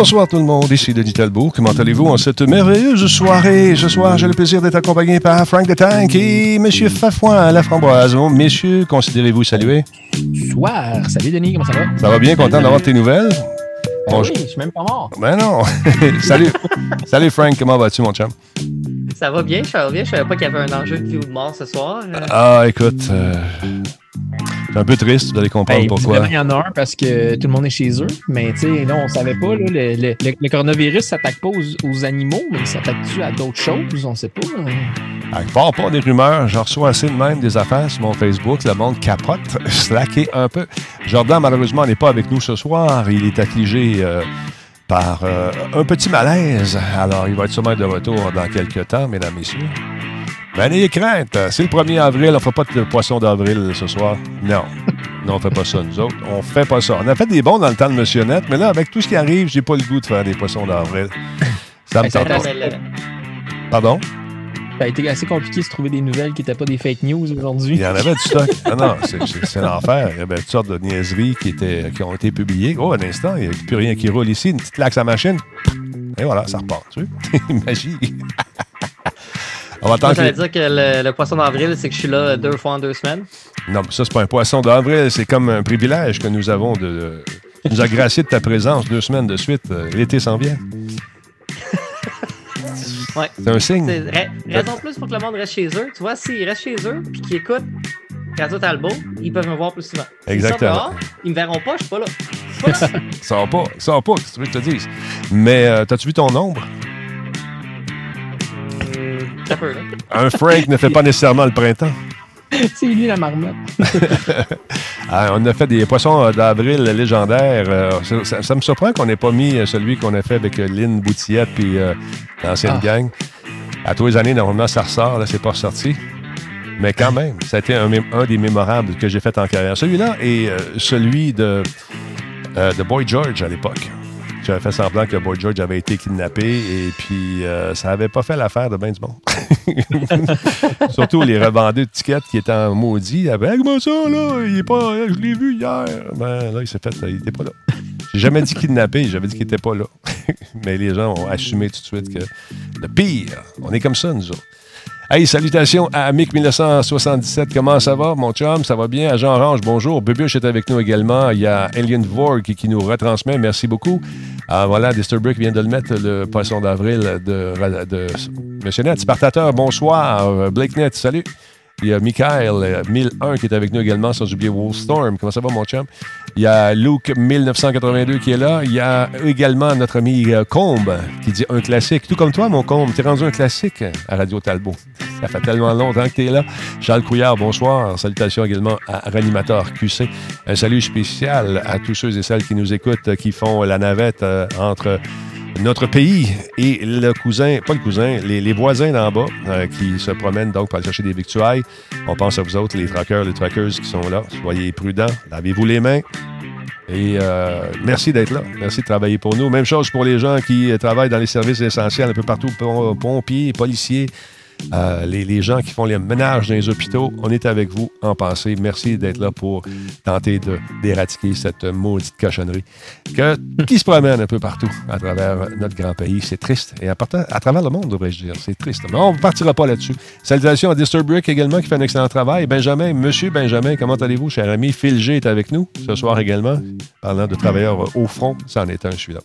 Bonsoir tout le monde, ici Denis Talbot. Comment allez-vous en cette merveilleuse soirée? Ce soir, j'ai le plaisir d'être accompagné par Frank de Tank et M. Fafouin à la framboise. Oh, messieurs, considérez-vous saluer? Soir. Salut Denis, comment ça va? Ça va bien, content d'avoir tes nouvelles? Ben oui, je suis même pas mort. Ben non. Salut. Salut Frank, comment vas-tu mon chum? Ça va bien, ça va bien. Je savais pas qu'il y avait un enjeu de vie ou de mort ce soir. Ah, écoute, euh, c'est un peu triste, vous allez comprendre pourquoi. Il y en a un parce que tout le monde est chez eux. Mais tu sais, non, on savait pas. Là, le, le- le- coronavirus s'attaque pas aux, aux animaux, mais il s'attaque-tu à d'autres choses? On sait pas. À part pas des rumeurs, j'en reçois assez de même des affaires sur mon Facebook. Le monde capote, slacké un peu. Jordan, malheureusement, n'est pas avec nous ce soir. Il est affligé euh, par euh, un petit malaise. Alors, il va être sûrement de retour dans quelques temps, mesdames, messieurs. Ben, n'ayez crainte. C'est le 1er avril. On ne fera pas de poisson d'avril ce soir. Non. Non, on fait pas ça, nous autres. On fait pas ça. On a fait des bons dans le temps de Monsieur Net, mais là, avec tout ce qui arrive, j'ai pas le goût de faire des poissons d'avril. Ça me tente pas. Pardon? Ça a été assez compliqué de se trouver des nouvelles qui n'étaient pas des fake news aujourd'hui. Il y en avait du stock. Non, non, c'est- l'enfer. Il y avait toutes sortes de niaiseries qui, étaient, qui ont été publiées. Oh, un instant, il n'y a plus rien qui roule ici. Une petite claque à machine. Et voilà, ça repart. Tu vois? Magie. On va attendre j'allais dire que le, le poisson d'avril, c'est que je suis là deux fois en deux semaines. Non, mais ça, c'est pas un poisson d'avril. C'est comme un privilège que nous avons de... de- Tu nous as gracié de ta présence deux semaines de suite. Euh, L'été s'en vient. Ouais. C'est un signe. C'est ra- raison de plus pour que le monde reste chez eux. Tu vois, s'ils restent chez eux puis qu'ils écoutent Radio Talbot, ils peuvent me voir plus souvent. Exactement. sortent dehors, ils me verront pas, je suis pas là. Je suis pas. Ça va pas. Pas, qu'est-ce que tu veux que je te dise. Mais euh, t'as-tu vu ton nombre? Là. Un Frank ne fait pas nécessairement le printemps. c'est lui la marmotte. Ah, on a fait des poissons euh, d'avril légendaires. Euh, ça, ça- ça me surprend qu'on n'ait pas mis euh, celui qu'on a fait avec Lynn Boutillette puis euh, l'ancienne Ah. gang. À tous les années, normalement, ça ressort. Là, c'est pas ressorti. Mais quand même, ça a été un, des mémorables que j'ai fait en carrière. Celui-là est euh, celui de, euh, de Boy George à l'époque. J'avais fait semblant que Boy George avait été kidnappé et puis euh, ça avait pas fait l'affaire de ben du monde. Surtout les revendeurs de tickets qui étaient en maudit. Hey, comment ça, là? Il est pas, je l'ai vu hier. Ben là, il s'est fait, il était pas là. J'ai jamais dit kidnappé, j'avais dit qu'il était pas là. Mais les gens ont assumé tout de suite que le pire, on est comme ça, nous autres. Hey, salutations à Mick 1977. Comment ça va, mon chum? Ça va bien? Agent Orange, bonjour. Bubuche est avec nous également. Il y a Alien Vorg qui, nous retransmet. Merci beaucoup. Ah, voilà, Disturbrick vient de le mettre, le poisson d'avril de, de, Monsieur Net. Spartateur, bonsoir. Blake Net, salut. Il y a Michael, euh, 1001, qui est avec nous également, sans oublier Wolfstorm. Comment ça va, mon chum? Il y a Luke, 1982, qui est là. Il y a également notre ami euh, Combe, qui dit un classique. Tout comme toi, mon Combe, t'es rendu un classique à Radio Talbot. Ça fait tellement longtemps que t'es là. Charles Couillard, bonsoir. Salutations également à Ranimateur QC. Un salut spécial à tous ceux et celles qui nous écoutent, euh, qui font la navette euh, entre notre pays et le cousin, pas le cousin, les, les voisins d'en bas euh, qui se promènent donc pour aller chercher des victuailles. On pense à vous autres, les traqueurs, les traqueuses qui sont là. Soyez prudents, lavez-vous les mains. Et euh, merci d'être là. Merci de travailler pour nous. Même chose pour les gens qui euh, travaillent dans les services essentiels un peu partout, pom- pompiers, policiers, euh, les, gens qui font les ménages dans les hôpitaux. On est avec vous en pensée. Merci d'être là pour tenter d'éradiquer cette maudite cochonnerie que, qui se promène un peu partout à travers notre grand pays. C'est triste. Et à, partant- à travers le monde, devrais-je dire. C'est triste. Mais on ne partira pas là-dessus. Salutations à Disturbrick également qui fait un excellent travail. Benjamin, monsieur Benjamin, comment allez-vous, cher ami? Phil G est avec nous ce soir également. Parlant de travailleurs au front, ça en est un, celui-là.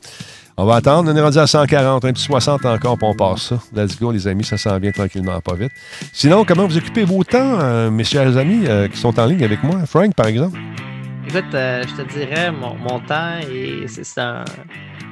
On va attendre. On est rendu à 140, un petit 60 encore, puis on passe ça. Let's go, les amis, ça s'en vient tranquillement, pas vite. Sinon, comment vous occupez vos temps, euh, mes chers amis euh, qui sont en ligne avec moi? Frank, par exemple? Écoute, euh, je te dirais, mon, mon temps, et c'est un.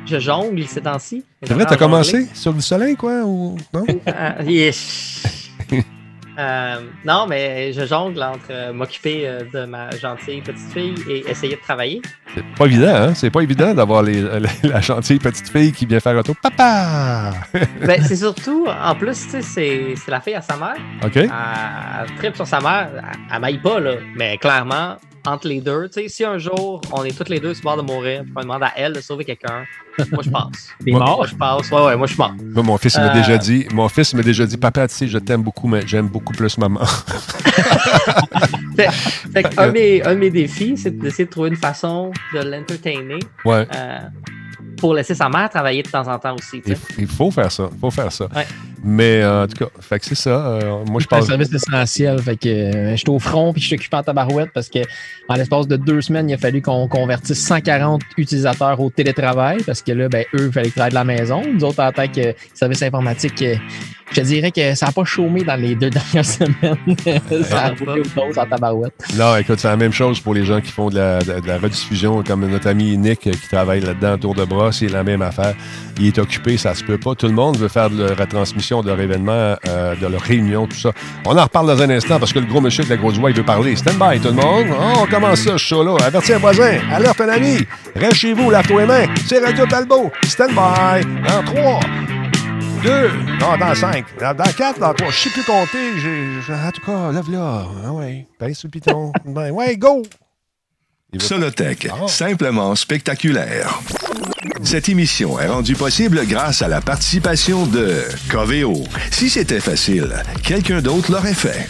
Je jongle ces temps-ci. C'est vrai, t'as commencé sur du soleil, quoi? Ou... Non? Euh, yes. Euh, non, mais je jongle entre euh, m'occuper euh, de ma gentille petite fille et essayer de travailler. C'est pas évident, hein? C'est pas évident d'avoir les- la, la gentille petite fille qui vient faire auto. Papa! Ben, c'est surtout, en plus, tu sais, c'est c'est la fille à sa mère. OK? Elle, elle tripe sur sa mère. Elle, elle m'aille pas, là. Mais clairement, entre les deux, tu sais, si un jour on est toutes les deux sur le bord de mourir, puis on demande à elle de sauver quelqu'un, moi je passe. T'es Moi- mort? Moi je passe. Ouais, ouais, moi je suis mort. Moi, mon fils il m'a Euh. déjà dit, mon fils m'a déjà dit, papa, tu sais, je t'aime beaucoup, mais j'aime beaucoup plus maman. Fait, un, de mes, un de mes défis, c'est d'essayer de trouver une façon de l'entertainer. ouais. Euh, pour laisser sa mère travailler de temps en temps aussi. Il, il faut faire ça. Il faut faire ça. Ouais. Mais euh, en tout cas, fait que c'est ça. Euh, moi, je C'est un service essentiel. Fait que euh, je suis au front puis je suis occupé en tabarouette parce que en l'espace de deux semaines, il a fallu qu'on convertisse 140 utilisateurs au télétravail parce que là, ben, eux, il fallait qu'ils travaillent de la maison. Nous autres, en tant que service informatique, euh, je te dirais que ça n'a pas chômé dans les deux dernières semaines. ça a roulé en tabarouette. Non, écoute, c'est la même chose pour les gens qui font de la, de- de la rediffusion, comme notre ami Nick euh, qui travaille là-dedans, tour de bras, c'est la même affaire. Il est occupé, ça se peut pas. Tout le monde veut faire de la retransmission de leur événement, euh, de leur réunion, tout ça. On en reparle dans un instant parce que le gros monsieur avec la grosse voix, il veut parler. Stand by, tout le monde. Oh, on commence ça, ce show-là. Avertis un voisin. Alerte un ami. Reste chez vous, lave-toi les mains. C'est Radio Talbot. Stand by. Dans 3, 2, non, dans 5, dans 4, dans 3. Je sais plus compter. J'ai- En tout cas, lève-là. Ah ouais, pince sur le piton. Ben, ouais, go. Solotech, Ah. simplement spectaculaire. Cette émission est rendue possible grâce à la participation de Coveo. Si c'était facile, quelqu'un d'autre l'aurait fait.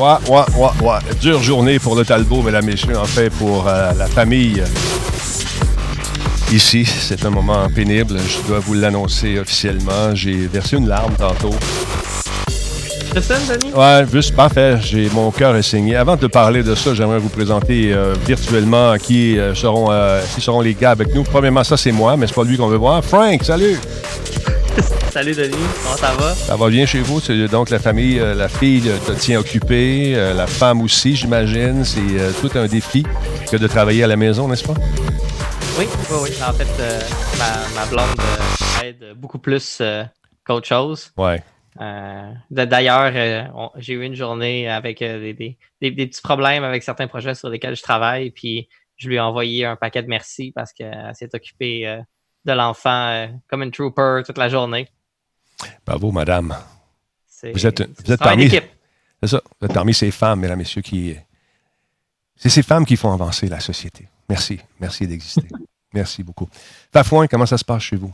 Ouais, ouais, ouais, ouais. Dure journée pour le Talbot, mesdames, messieurs, en fait, pour euh, la famille. Ici, c'est un moment pénible. Je dois vous l'annoncer officiellement. J'ai versé une larme tantôt. Ouais, juste parfait. J'ai mon cœur est saigné. Avant de parler de ça, j'aimerais vous présenter euh, virtuellement qui euh, seront euh, qui seront les gars avec nous. Premièrement, ça c'est moi, mais c'est pas lui qu'on veut voir. Frank, salut. Salut, Denis. Comment ça va? Ça va bien chez vous? C'est donc la famille, euh, la fille te tient occupé, euh, la femme aussi, j'imagine. C'est euh, tout un défi que de travailler à la maison, n'est-ce pas? Oui, oui, oui. En fait, ma, ma blonde aide beaucoup plus qu'autre chose. Ouais. D'ailleurs, j'ai eu une journée avec des, des- des- des petits problèmes avec certains projets sur lesquels je travaille, puis je lui ai envoyé un paquet de merci parce qu'elle s'est occupée de l'enfant euh, comme une trooper toute la journée. Bravo, madame. Vous êtes- vous êtes parmi-. C'est ça. Vous êtes parmi ces femmes, mesdames, messieurs, qui. C'est ces femmes qui font avancer la société. Merci. Merci d'exister. Merci beaucoup. Fafouin, comment ça se passe chez vous?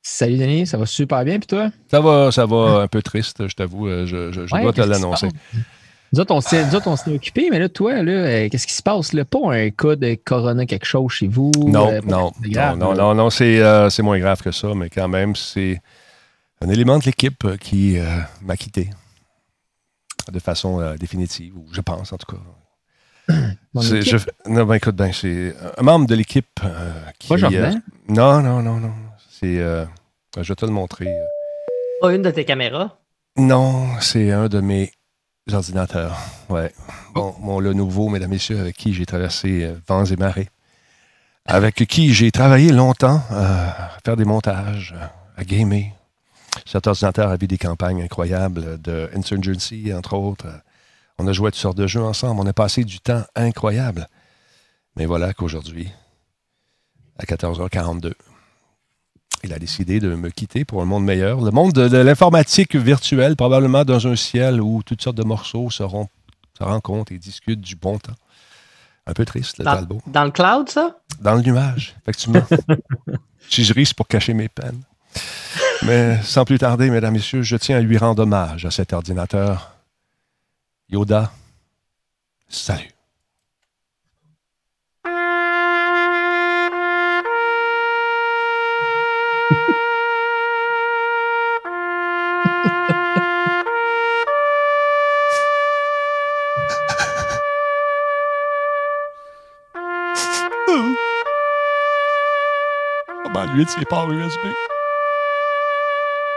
Salut Denis, ça va super bien. Puis toi? Ça va, ça va un peu triste, je t'avoue. euh, Je, je- je Ouais, dois te l'annoncer. Nous autres, on s'est occupés, mais là, toi, là, euh, qu'est-ce qui se passe? Là? Pas un cas de corona quelque chose chez vous? Non, euh, non, grave, non, non, non, non, c'est euh, c'est moins grave que ça, mais quand même, c'est un élément de l'équipe euh, qui euh, m'a quitté de façon euh, définitive, ou je pense en tout cas. Je- non, ben écoute, ben, c'est un membre de l'équipe euh, qui. Pas Jordan? euh, non, non, non, non. C'est. euh, je vais te le montrer. Pas une de tes caméras? Non, c'est un de mes ordinateurs. Ouais. Bon, mon le nouveau, mesdames et messieurs, avec qui j'ai traversé euh, vents et marées. Avec qui j'ai travaillé longtemps euh, à faire des montages, euh, à gamer. Cet ordinateur a vu des campagnes incroyables de Insurgency, entre autres. On a joué à toutes sortes de jeux ensemble. On a passé du temps incroyable. Mais voilà qu'aujourd'hui, à 14h42, il a décidé de me quitter pour un monde meilleur. Le monde de, de l'informatique virtuelle, probablement dans un ciel où toutes sortes de morceaux seront, se rencontrent et discutent du bon temps. Un peu triste, le Dans, Talbot. dans le cloud, ça? Dans le nuage, effectivement. si je risque pour cacher mes peines. Mais sans plus tarder, mesdames, messieurs, je tiens à lui rendre hommage à cet ordinateur. Yoda, salut. Lui de ses ports USB?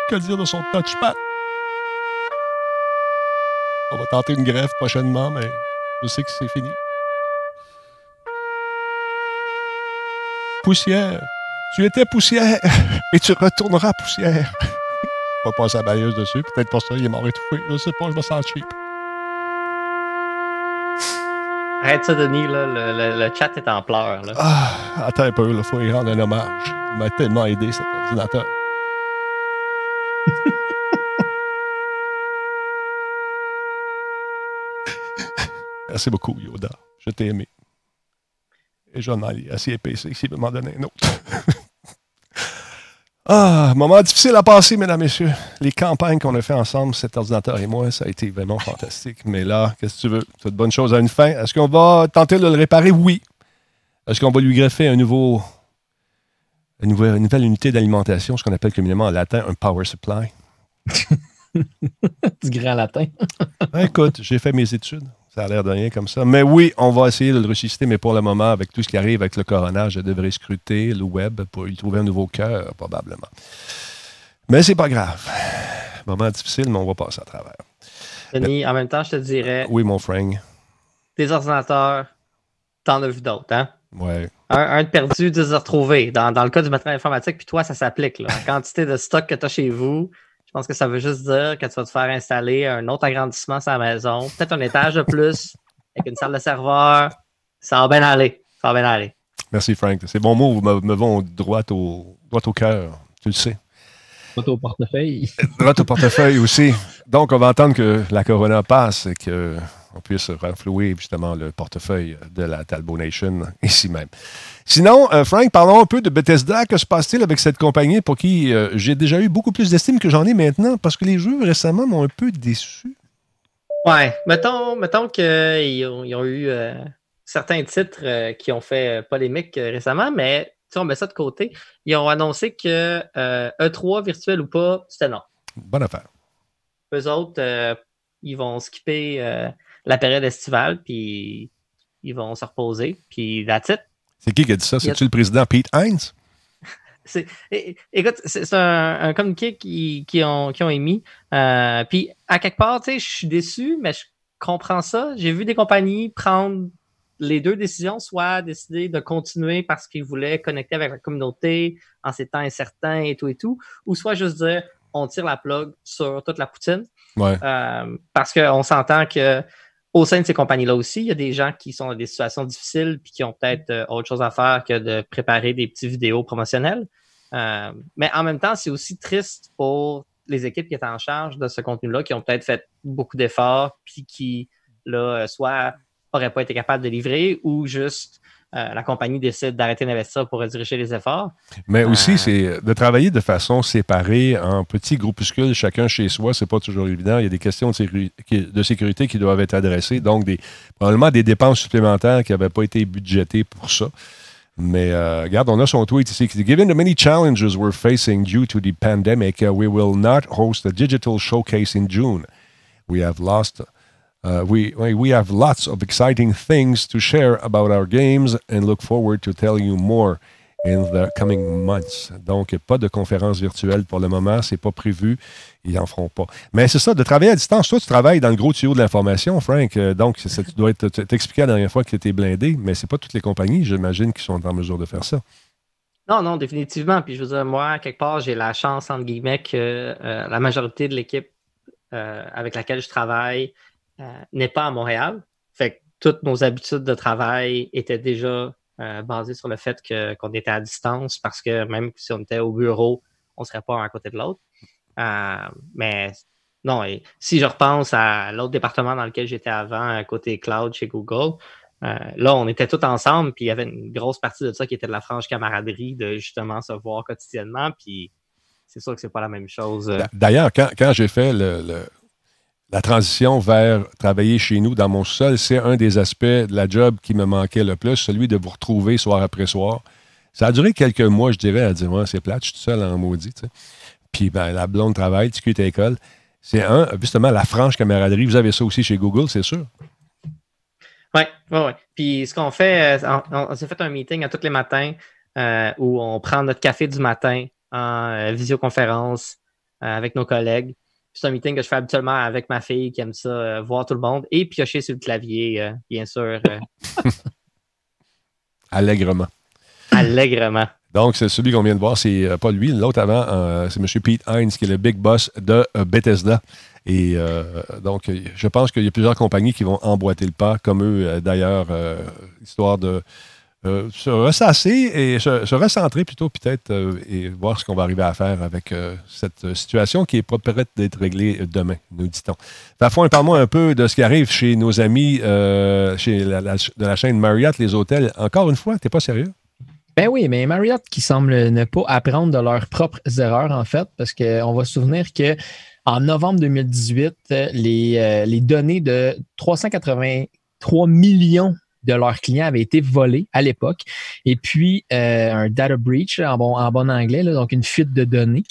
Que dire de son touchpad? On va tenter une greffe prochainement, mais je sais que c'est fini. Poussière. Tu étais poussière et tu retourneras poussière. On va passer la balayeuse dessus. Peut-être pour ça, il est mort étouffé. Je sais pas, je me sens cheap. Arrête ça, Denis, là. Le, le- le chat est en pleurs. Là. Ah, attends un peu, il faut y rendre un hommage m'a tellement aidé cet ordinateur. Merci beaucoup, Yoda. Je t'ai aimé. Et j'en ai assez épaissé s'il veut m'en donner un autre. ah, moment difficile à passer, mesdames, messieurs. Les campagnes qu'on a fait ensemble, cet ordinateur et moi, ça a été vraiment fantastique. Mais là, qu'est-ce que tu veux? C'est de bonnes choses à une fin. Est-ce qu'on va tenter de le réparer? Oui. Est-ce qu'on va lui greffer un nouveau une nouvelle, une nouvelle unité d'alimentation, ce qu'on appelle communément en latin un power supply? du grand latin. Ben, écoute, j'ai fait mes études. Ça a l'air de rien comme ça. Mais oui, on va essayer de le ressusciter, mais pour le moment, avec tout ce qui arrive avec le coronage, je devrais scruter le web pour y trouver un nouveau cœur, probablement. Mais c'est pas grave. Moment difficile, mais on va passer à travers. Denis, en même temps, je te dirais. Oui, mon Frank. Des ordinateurs, t'en as vu d'autres, hein? Ouais. Un, un de perdu, deux de retrouvé. Dans, dans le cas du matériel informatique, puis toi, ça s'applique. La quantité de stock que tu as chez vous, je pense que ça veut juste dire que tu vas te faire installer un autre agrandissement sur la maison, peut-être un étage de plus, avec une salle de serveur. Ça va bien aller. Ça va bien aller. Merci, Frank. Ces bons mots me, me vont droit au, droit au cœur. Tu le sais. Droit au portefeuille. droit au portefeuille aussi. Donc, on va entendre que la Corona passe et qu'on puisse renflouer justement le portefeuille de la Talbot Nation ici même. Sinon, euh, Frank, parlons un peu de Bethesda. Que se passe-t-il avec cette compagnie pour qui euh, j'ai déjà eu beaucoup plus d'estime que j'en ai maintenant parce que les jeux récemment m'ont un peu déçu? Ouais, mettons, mettons qu'ils ont, ils ont eu euh, certains titres qui ont fait polémique récemment, mais si on met ça de côté, ils ont annoncé que euh, E3 virtuel ou pas, c'était non. Bonne affaire. Eux autres, ils vont skipper la période estivale, puis ils vont se reposer, puis that's it. C'est qui qui a dit ça? C'est-tu le président Pete Hines? Écoute, c'est c'est un, un communiqué qui, qui ont, qui ont émis. Euh, puis, à quelque part, tu sais, je suis déçu, mais je comprends ça. J'ai vu des compagnies prendre les deux décisions, soit décider de continuer parce qu'ils voulaient connecter avec la communauté en ces temps incertains et tout et tout, ou soit juste dire on tire la plug sur toute la poutine. Ouais. Euh, parce qu'on s'entend que au sein de ces compagnies-là aussi, il y a des gens qui sont dans des situations difficiles puis qui ont peut-être euh, autre chose à faire que de préparer des petits vidéos promotionnels. Euh, mais en même temps, c'est aussi triste pour les équipes qui étaient en charge de ce contenu-là, qui ont peut-être fait beaucoup d'efforts puis qui, là, euh, soit n'auraient pas été capables de livrer ou juste euh, la compagnie décide d'arrêter d'investir pour rediriger les efforts. Mais aussi, Euh. c'est de travailler de façon séparée en petits groupuscules, chacun chez soi, c'est pas toujours évident. Il y a des questions de, sécurité qui doivent être adressées, donc des, probablement des dépenses supplémentaires qui n'avaient pas été budgétées pour ça. Mais euh, regarde, on a son tweet ici qui dit Given the many challenges we're facing due to the pandemic, uh, we will not host a digital showcase in June. We have lost. Uh, we we have lots of exciting things to share about our games and look forward to telling you more in the coming months. Donc, pas de conférence virtuelle pour le moment, c'est pas prévu, ils n'en feront pas. Mais c'est ça, de travailler à distance. Toi, tu travailles dans le gros tuyau de l'information, Frank. Euh, Donc, ça, tu dois t'expliquer la dernière fois que tu étais blindé, mais c'est pas toutes les compagnies, j'imagine, qui sont en mesure de faire ça. Non, non, définitivement. Puis je veux dire, moi, quelque part, j'ai la chance, entre guillemets, que euh, la majorité de l'équipe euh, avec laquelle je travaille n'est pas à Montréal. Fait que toutes nos habitudes de travail étaient déjà euh, basées sur le fait qu'on était à distance parce que même si on était au bureau, on ne serait pas un à côté de l'autre. Euh, mais non, si je repense à l'autre département dans lequel j'étais avant, côté cloud chez Google, euh, là, on était tous ensemble, puis il y avait une grosse partie de ça qui était de la franche camaraderie, de justement se voir quotidiennement, puis c'est sûr que c'est pas la même chose. euh. D'ailleurs, quand, j'ai fait le- la transition vers travailler chez nous dans mon sol, c'est un des aspects de la job qui me manquait le plus, celui de vous retrouver soir après soir. Ça a duré quelques mois, je dirais, à dire ouais, c'est plate, je suis tout seul en maudit. Puis ben, la blonde travaille, tu quittes l'école. C'est un, justement, la franche camaraderie. Vous avez ça aussi chez Google, c'est sûr? Ouais, ouais, ouais. Puis ce qu'on fait, euh, on, s'est fait un meeting à tous les matins euh, où on prend notre café du matin en euh, visioconférence avec nos collègues. C'est un meeting que je fais habituellement avec ma fille qui aime ça, euh, voir tout le monde et piocher sur le clavier, euh, bien sûr, euh, Allègrement. allègrement. Donc, c'est celui qu'on vient de voir, c'est pas lui, l'autre avant, c'est M. Pete Hines, qui est le big boss de Bethesda. Et donc, je pense qu'il y a plusieurs compagnies qui vont emboîter le pas, comme eux, d'ailleurs, histoire de euh, se ressasser et se, recentrer plutôt peut-être euh, et voir ce qu'on va arriver à faire avec euh, cette situation qui est pas prête d'être réglée demain, nous dit-on. Parfois, parle-moi un peu de ce qui arrive chez nos amis chez de la chaîne Marriott, les hôtels. Encore une fois, t'es pas sérieux? Ben oui, mais Marriott qui semble ne pas apprendre de leurs propres erreurs, en fait, parce qu'on va se souvenir que en novembre 2018, les, les données de 383 millions de leurs clients avait été volé à l'époque. Et puis, euh, un data breach en bon, en bon anglais, donc une fuite de données.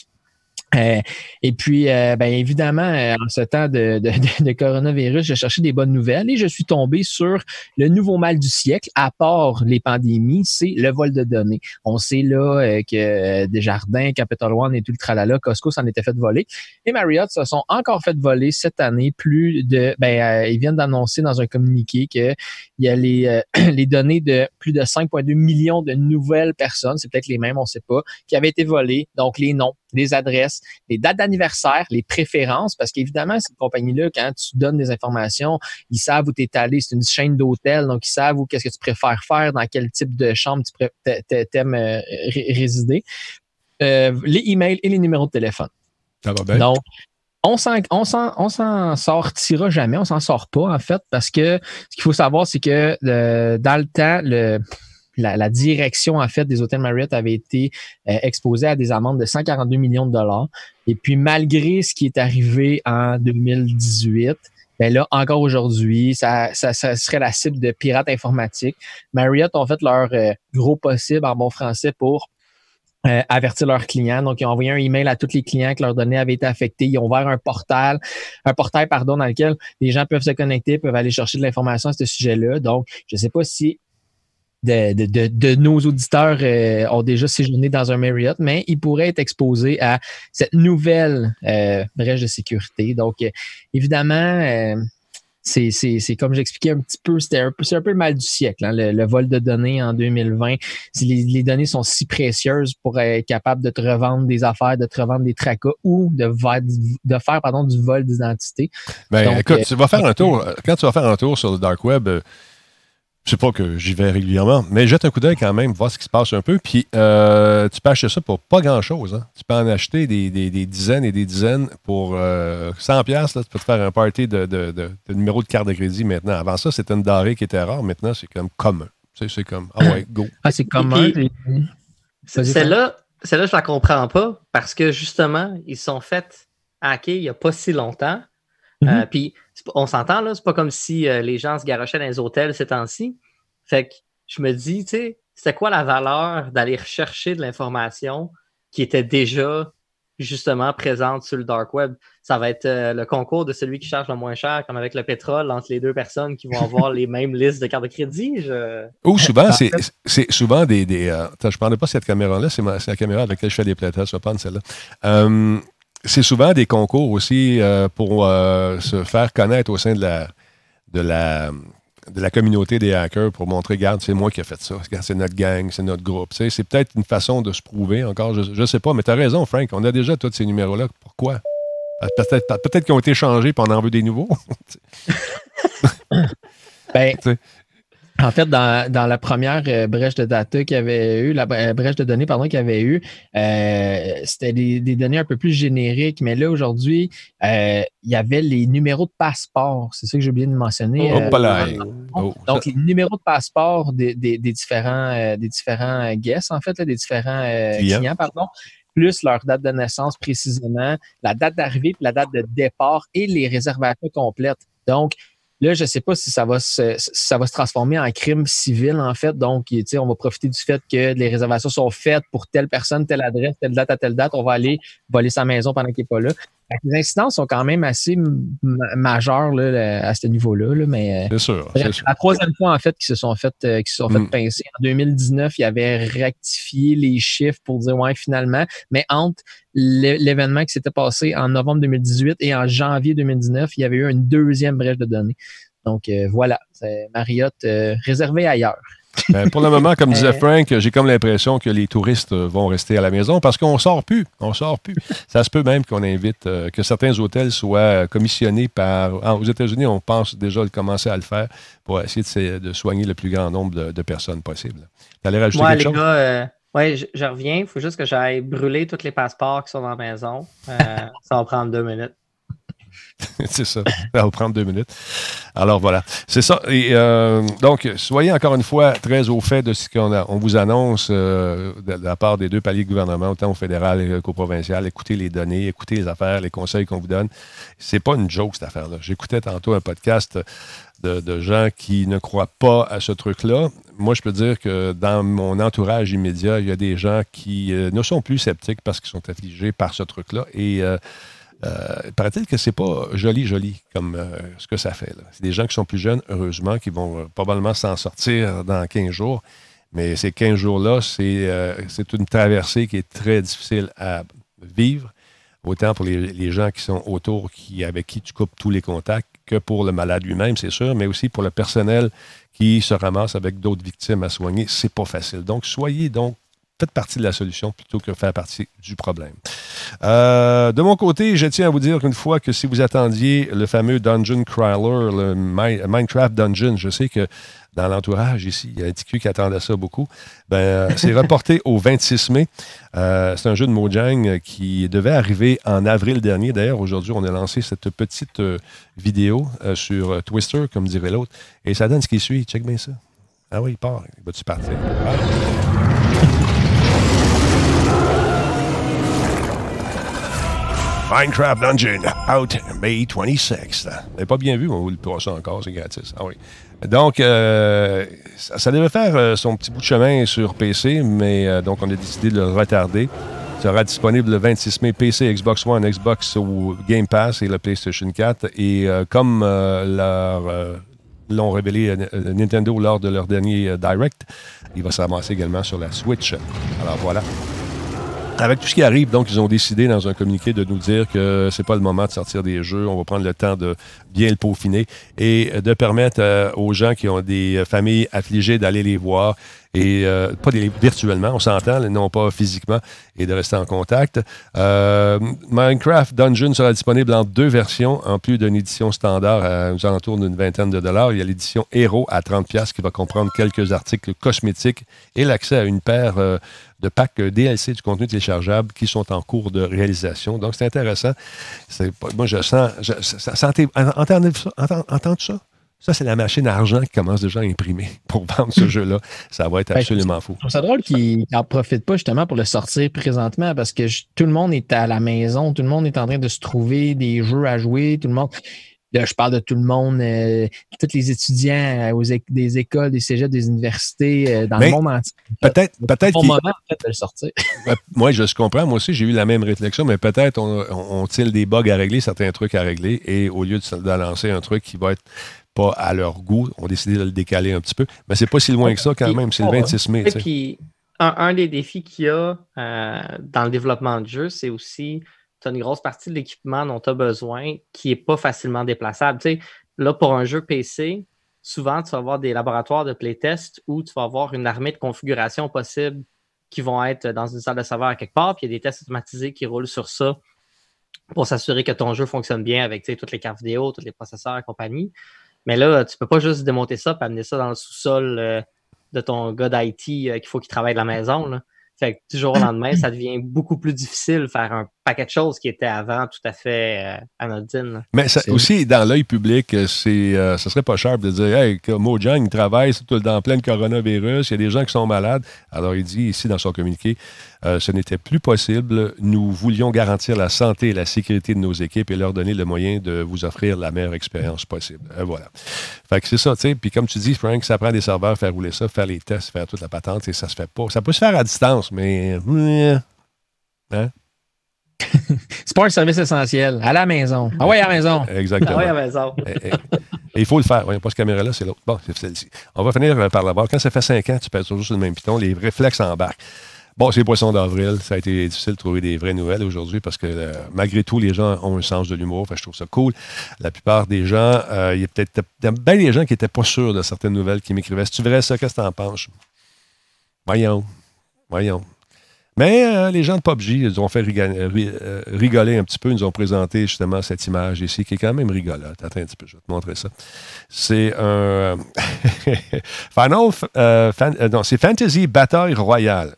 Euh, et puis, euh, ben, évidemment, euh, en ce temps de, de, de, coronavirus, je cherchais des bonnes nouvelles et je suis tombé sur le nouveau mal du siècle, à part les pandémies, c'est le vol de données. On sait là que Desjardins, Capital One et tout le tralala, Costco s'en était fait voler. Et Marriott se sont encore fait voler cette année plus de... Ben, ils viennent d'annoncer dans un communiqué qu'il y a les, les données de plus de 5,2 millions de nouvelles personnes, c'est peut-être les mêmes, on ne sait pas, qui avaient été volées. Donc, les noms, les adresses, les dates d'anniversaire, les préférences, parce qu'évidemment, cette compagnie-là, quand tu donnes des informations, ils savent où tu es allé. C'est une chaîne d'hôtels, donc ils savent où qu'est-ce que tu préfères faire, dans quel type de chambre tu aimes euh, résider. Euh, les emails et les numéros de téléphone. Ça va bien. Donc, on s'en, on s'en, sortira jamais, on s'en sort pas, en fait, parce que ce qu'il faut savoir, c'est que euh, dans le temps, le, la, direction en fait des hôtels Marriott avait été euh, exposée à des amendes de 142 millions de dollars. Et puis malgré ce qui est arrivé en 2018, ben là, encore aujourd'hui, ça, ça, serait la cible de pirates informatiques. Marriott ont fait leur euh, gros possible en bon français pour euh, avertir leurs clients. Donc, ils ont envoyé un email à tous les clients que leurs données avaient été affectées. Ils ont ouvert un portal, un portail, pardon, dans lequel les gens peuvent se connecter, peuvent aller chercher de l'information à ce sujet-là. Donc, je ne sais pas si de, nos auditeurs euh, ont déjà séjourné dans un Marriott, mais ils pourraient être exposés à cette nouvelle euh, brèche de sécurité. Donc, euh, évidemment, c'est, comme j'expliquais un petit peu, c'était un c'est un peu le mal du siècle, hein, le, vol de données en 2020. Si les, données sont si précieuses pour être capable de te revendre des affaires, de te revendre des tracas ou de, de faire pardon, du vol d'identité. Ben, écoute, tu vas faire un tour, quand tu vas faire un tour sur le dark web, je sais pas que j'y vais régulièrement, mais jette un coup d'œil quand même, voir ce qui se passe un peu. Puis euh, tu peux acheter ça pour pas grand-chose. Hein. Tu peux en acheter des, dizaines et des dizaines pour 100 euh, pièces. Tu peux te faire un party de, de, numéro de carte de crédit maintenant. Avant ça, c'était une denrée qui était rare. Maintenant, c'est comme commun. C'est comme, ah ouais, go. Ah, c'est commun. Celle-là, celle-là, je la comprends pas parce que justement, ils sont faits hacker il n'y a pas si longtemps. Euh, mm-hmm. puis on s'entend là, c'est pas comme si euh, les gens se garochaient dans les hôtels ces temps-ci. Fait que je me dis, tu sais, c'est quoi la valeur d'aller rechercher de l'information qui était déjà justement présente sur le dark web? Ça va être euh, le concours de celui qui charge le moins cher, comme avec le pétrole, entre les deux personnes qui vont avoir les mêmes listes de cartes de crédit. Ou souvent, c'est souvent des. des je ne parlais pas de cette caméra-là, c'est la caméra avec laquelle je fais des playtests, je vais prendre celle-là c'est souvent des concours aussi euh, pour euh, se faire connaître au sein de la, de la, de la communauté des hackers pour montrer, regarde, c'est moi qui ai fait ça. c'est notre gang, c'est notre groupe. c'est peut-être une façon de se prouver encore. Je ne sais pas, mais tu as raison, Frank. On a déjà tous ces numéros-là. Pourquoi? Peut-être peut qu'ils ont été changés et on en veut des nouveaux. ben, en fait, dans, dans la première euh, brèche de data qu'il y avait eu, la euh, brèche de données, pardon, qu'il y avait eu, euh, c'était des, des, données un peu plus génériques, mais là, aujourd'hui, euh, il y avait les numéros de passeport. C'est ça que j'ai oublié de mentionner. Oh, pas là. Oh, donc, les numéros de passeport des, des, des différents, des différents guests, en fait, des différents clients. pardon plus leur date de naissance précisément, la date d'arrivée, la date de départ et les réservations complètes. Donc, Là, je ne sais pas si ça va se, ça va se transformer en crime civil, en fait. Donc, on va profiter du fait que les réservations sont faites pour telle personne, telle adresse, telle date à telle date. On va aller voler sa maison pendant qu'il n'est pas là. Les incidences sont quand même assez majeures là, à ce niveau-là. Là, mais euh, sûr, c'est la troisième fois en fait qu'ils se sont fait euh, se sont fait mm. pincer. En 2019, il avait rectifié les chiffres pour dire ouais finalement, mais entre l'événement qui s'était passé en novembre 2018 et en janvier 2019, il y avait eu une deuxième brèche de données. Donc euh, voilà, c'est Marriott réservé ailleurs. Ben, pour le moment, comme disait Euh. Frank, j'ai comme l'impression que les touristes euh, vont rester à la maison parce qu'on sort plus. On sort plus. Ça se peut même qu'on invite, euh, que certains hôtels soient commissionnés par. ah, aux États-Unis, on pense déjà de commencer à le faire pour essayer de, soigner le plus grand nombre de, de personnes possible. Tu allais rajouter Moi, quelque les chose? gars, euh, ouais, je, je reviens. Il faut juste que j'aille brûler tous les passeports qui sont dans la maison. Euh, ça va prendre deux minutes. c'est ça. Ça va prendre deux minutes. Alors voilà. C'est ça. Euh, donc, soyez encore une fois très au fait de ce qu'on on vous annonce euh, de, la part des deux paliers de gouvernement, autant au fédéral qu'au provincial. Écoutez les données, écoutez les affaires, les conseils qu'on vous donne. C'est pas une joke, cette affaire-là. J'écoutais tantôt un podcast de, de gens qui ne croient pas à ce truc-là. Moi, je peux dire que dans mon entourage immédiat, il y a des gens qui euh, ne sont plus sceptiques parce qu'ils sont affligés par ce truc-là. Et euh, paraît-il que c'est pas joli, joli comme euh, ce que ça fait. C'est des gens qui sont plus jeunes, heureusement, qui vont euh, probablement s'en sortir dans 15 jours. Mais ces 15 jours-là, c'est euh, c'est une traversée qui est très difficile à vivre, autant pour les, les gens qui sont autour, qui, avec qui tu coupes tous les contacts, que pour le malade lui-même, c'est sûr, mais aussi pour le personnel qui se ramasse avec d'autres victimes à soigner. C'est pas facile. Donc, soyez donc, faites partie de la solution plutôt que faire partie du problème. Euh, de mon côté, je tiens à vous dire qu'une fois que si vous attendiez le fameux Dungeon Crawler, le Mi- Minecraft Dungeon, je sais que dans l'entourage ici, il y a un TQ qui attendait ça beaucoup. Ben, euh, c'est reporté au 26 mai. Euh, c'est un jeu de Mojang qui devait arriver en avril dernier. D'ailleurs, aujourd'hui, on a lancé cette petite euh, vidéo sur Twister, comme dirait l'autre. Et ça donne ce qui suit. Check bien ça. Ah oui, il part. Il va-tu partir? Ah. Minecraft Dungeon, out May 26th. Vous n'avez pas bien vu, mais on vous le ça encore, c'est gratis. Ah oui. Donc, euh, ça, devait faire euh, son petit bout de chemin sur PC, mais euh, donc on a décidé de le retarder. Ça sera disponible le 26 mai PC, Xbox One, Xbox ou Game Pass et le PlayStation 4. Et comme l'ont révélé Nintendo lors de leur dernier Direct, il va se ramasser également sur la Switch. Alors voilà. Avec tout ce qui arrive, donc, ils ont décidé dans un communiqué de nous dire que c'est pas le moment de sortir des jeux. On va prendre le temps de bien le peaufiner et de permettre euh, aux gens qui ont des familles affligées d'aller les voir et euh, pas virtuellement, on s'entend, non pas physiquement, et de rester en contact. Euh, Minecraft Dungeon sera disponible en deux versions, en plus d'une édition standard à aux alentours d'une vingtaine de dollars. Il y a l'édition Hero à 30$ piastres qui va comprendre quelques articles cosmétiques et l'accès à une paire euh, de packs euh, DLC du contenu téléchargeable qui sont en cours de réalisation. Donc, c'est intéressant. Moi, je sens. Je, ça- ça? Ça, c'est la machine à argent qui commence déjà à imprimer pour vendre ce jeu-là. Ça va être Ben, absolument fou. Je trouve ça drôle qu'ils n'en profitent pas justement pour le sortir présentement parce que je- tout le monde est à la maison, tout le monde est en train de se trouver des jeux à jouer, tout le monde. Là, je parle de tout le monde, euh, tous les étudiants euh, aux des écoles, des cégeps, des universités, euh, dans Mais le monde entier. Peut-être peut-être moment, en fait, de le sortir. Moi, je comprends. Moi aussi, j'ai eu la même réflexion, mais peut-être on, on, on tire des bugs à régler, certains trucs à régler, et au lieu de, de lancer un truc qui va être pas à leur goût, on a décidé de le décaler un petit peu. Mais c'est pas si loin que ça quand même. C'est le oh, 26 mai. Et puis, un, un des défis qu'il y a euh, dans le développement de jeu, c'est aussi, tu as une grosse partie de l'équipement dont tu as besoin qui n'est pas facilement déplaçable. Tu sais, là, pour un jeu PC, souvent, tu vas avoir des laboratoires de playtest où tu vas avoir une armée de configurations possibles qui vont être dans une salle de serveur à quelque part, puis il y a des tests automatisés qui roulent sur ça pour s'assurer que ton jeu fonctionne bien avec tu sais, toutes les cartes vidéo, tous les processeurs et compagnie. Mais là, tu peux pas juste démonter ça et amener ça dans le sous-sol euh, de ton gars d'IT euh, qu'il faut qu'il travaille de la maison. Là. Fait que du jour au lendemain, ça devient beaucoup plus difficile de faire un paquet de choses qui étaient avant tout à fait euh, anodines. là. Mais ça- aussi, dans l'œil public, euh, c'est, euh, ça serait pas cher de dire Hey, que Mojang, il travaille c'est tout le temps en plein de coronavirus, il y a des gens qui sont malades. Alors, il dit ici dans son communiqué euh, ce n'était plus possible. Nous voulions garantir la santé et la sécurité de nos équipes et leur donner le moyen de vous offrir la meilleure expérience possible. Euh, voilà. Fait que c'est ça, tu sais. Puis comme tu dis, Frank, ça prend des serveurs, faire rouler ça, faire les tests, faire toute la patente, et ça se fait pas. Ça peut se faire à distance, mais. euh, Hein? C'est pas un service essentiel. À la maison. Ah ouais, à la maison. Exactement. Ah ouais, à maison. Et- et- et il faut le faire. Voyons pas cette caméra-là, c'est l'autre. Bon, c'est celle-ci. On va finir par l'avoir. Quand ça fait 5 ans, tu pèses toujours sur le même piton, les réflexes embarquent. Bon, c'est Poisson d'avril. Ça a été difficile de trouver des vraies nouvelles aujourd'hui parce que euh, malgré tout, les gens ont un sens de l'humour. Enfin, je trouve ça cool. La plupart des gens, euh, il y a peut-être bien des gens qui n'étaient pas sûrs de certaines nouvelles qui m'écrivaient. Si tu verrais ça, qu'est-ce que tu en penses? Voyons. Voyons. Mais euh, les gens de PUBG, ils ont fait rigoler, un petit peu. Ils nous ont présenté justement cette image ici qui est quand même rigolote. Attends un petit peu, je vais te montrer ça. C'est un. Final. non, c'est Fantasy Bataille Royale.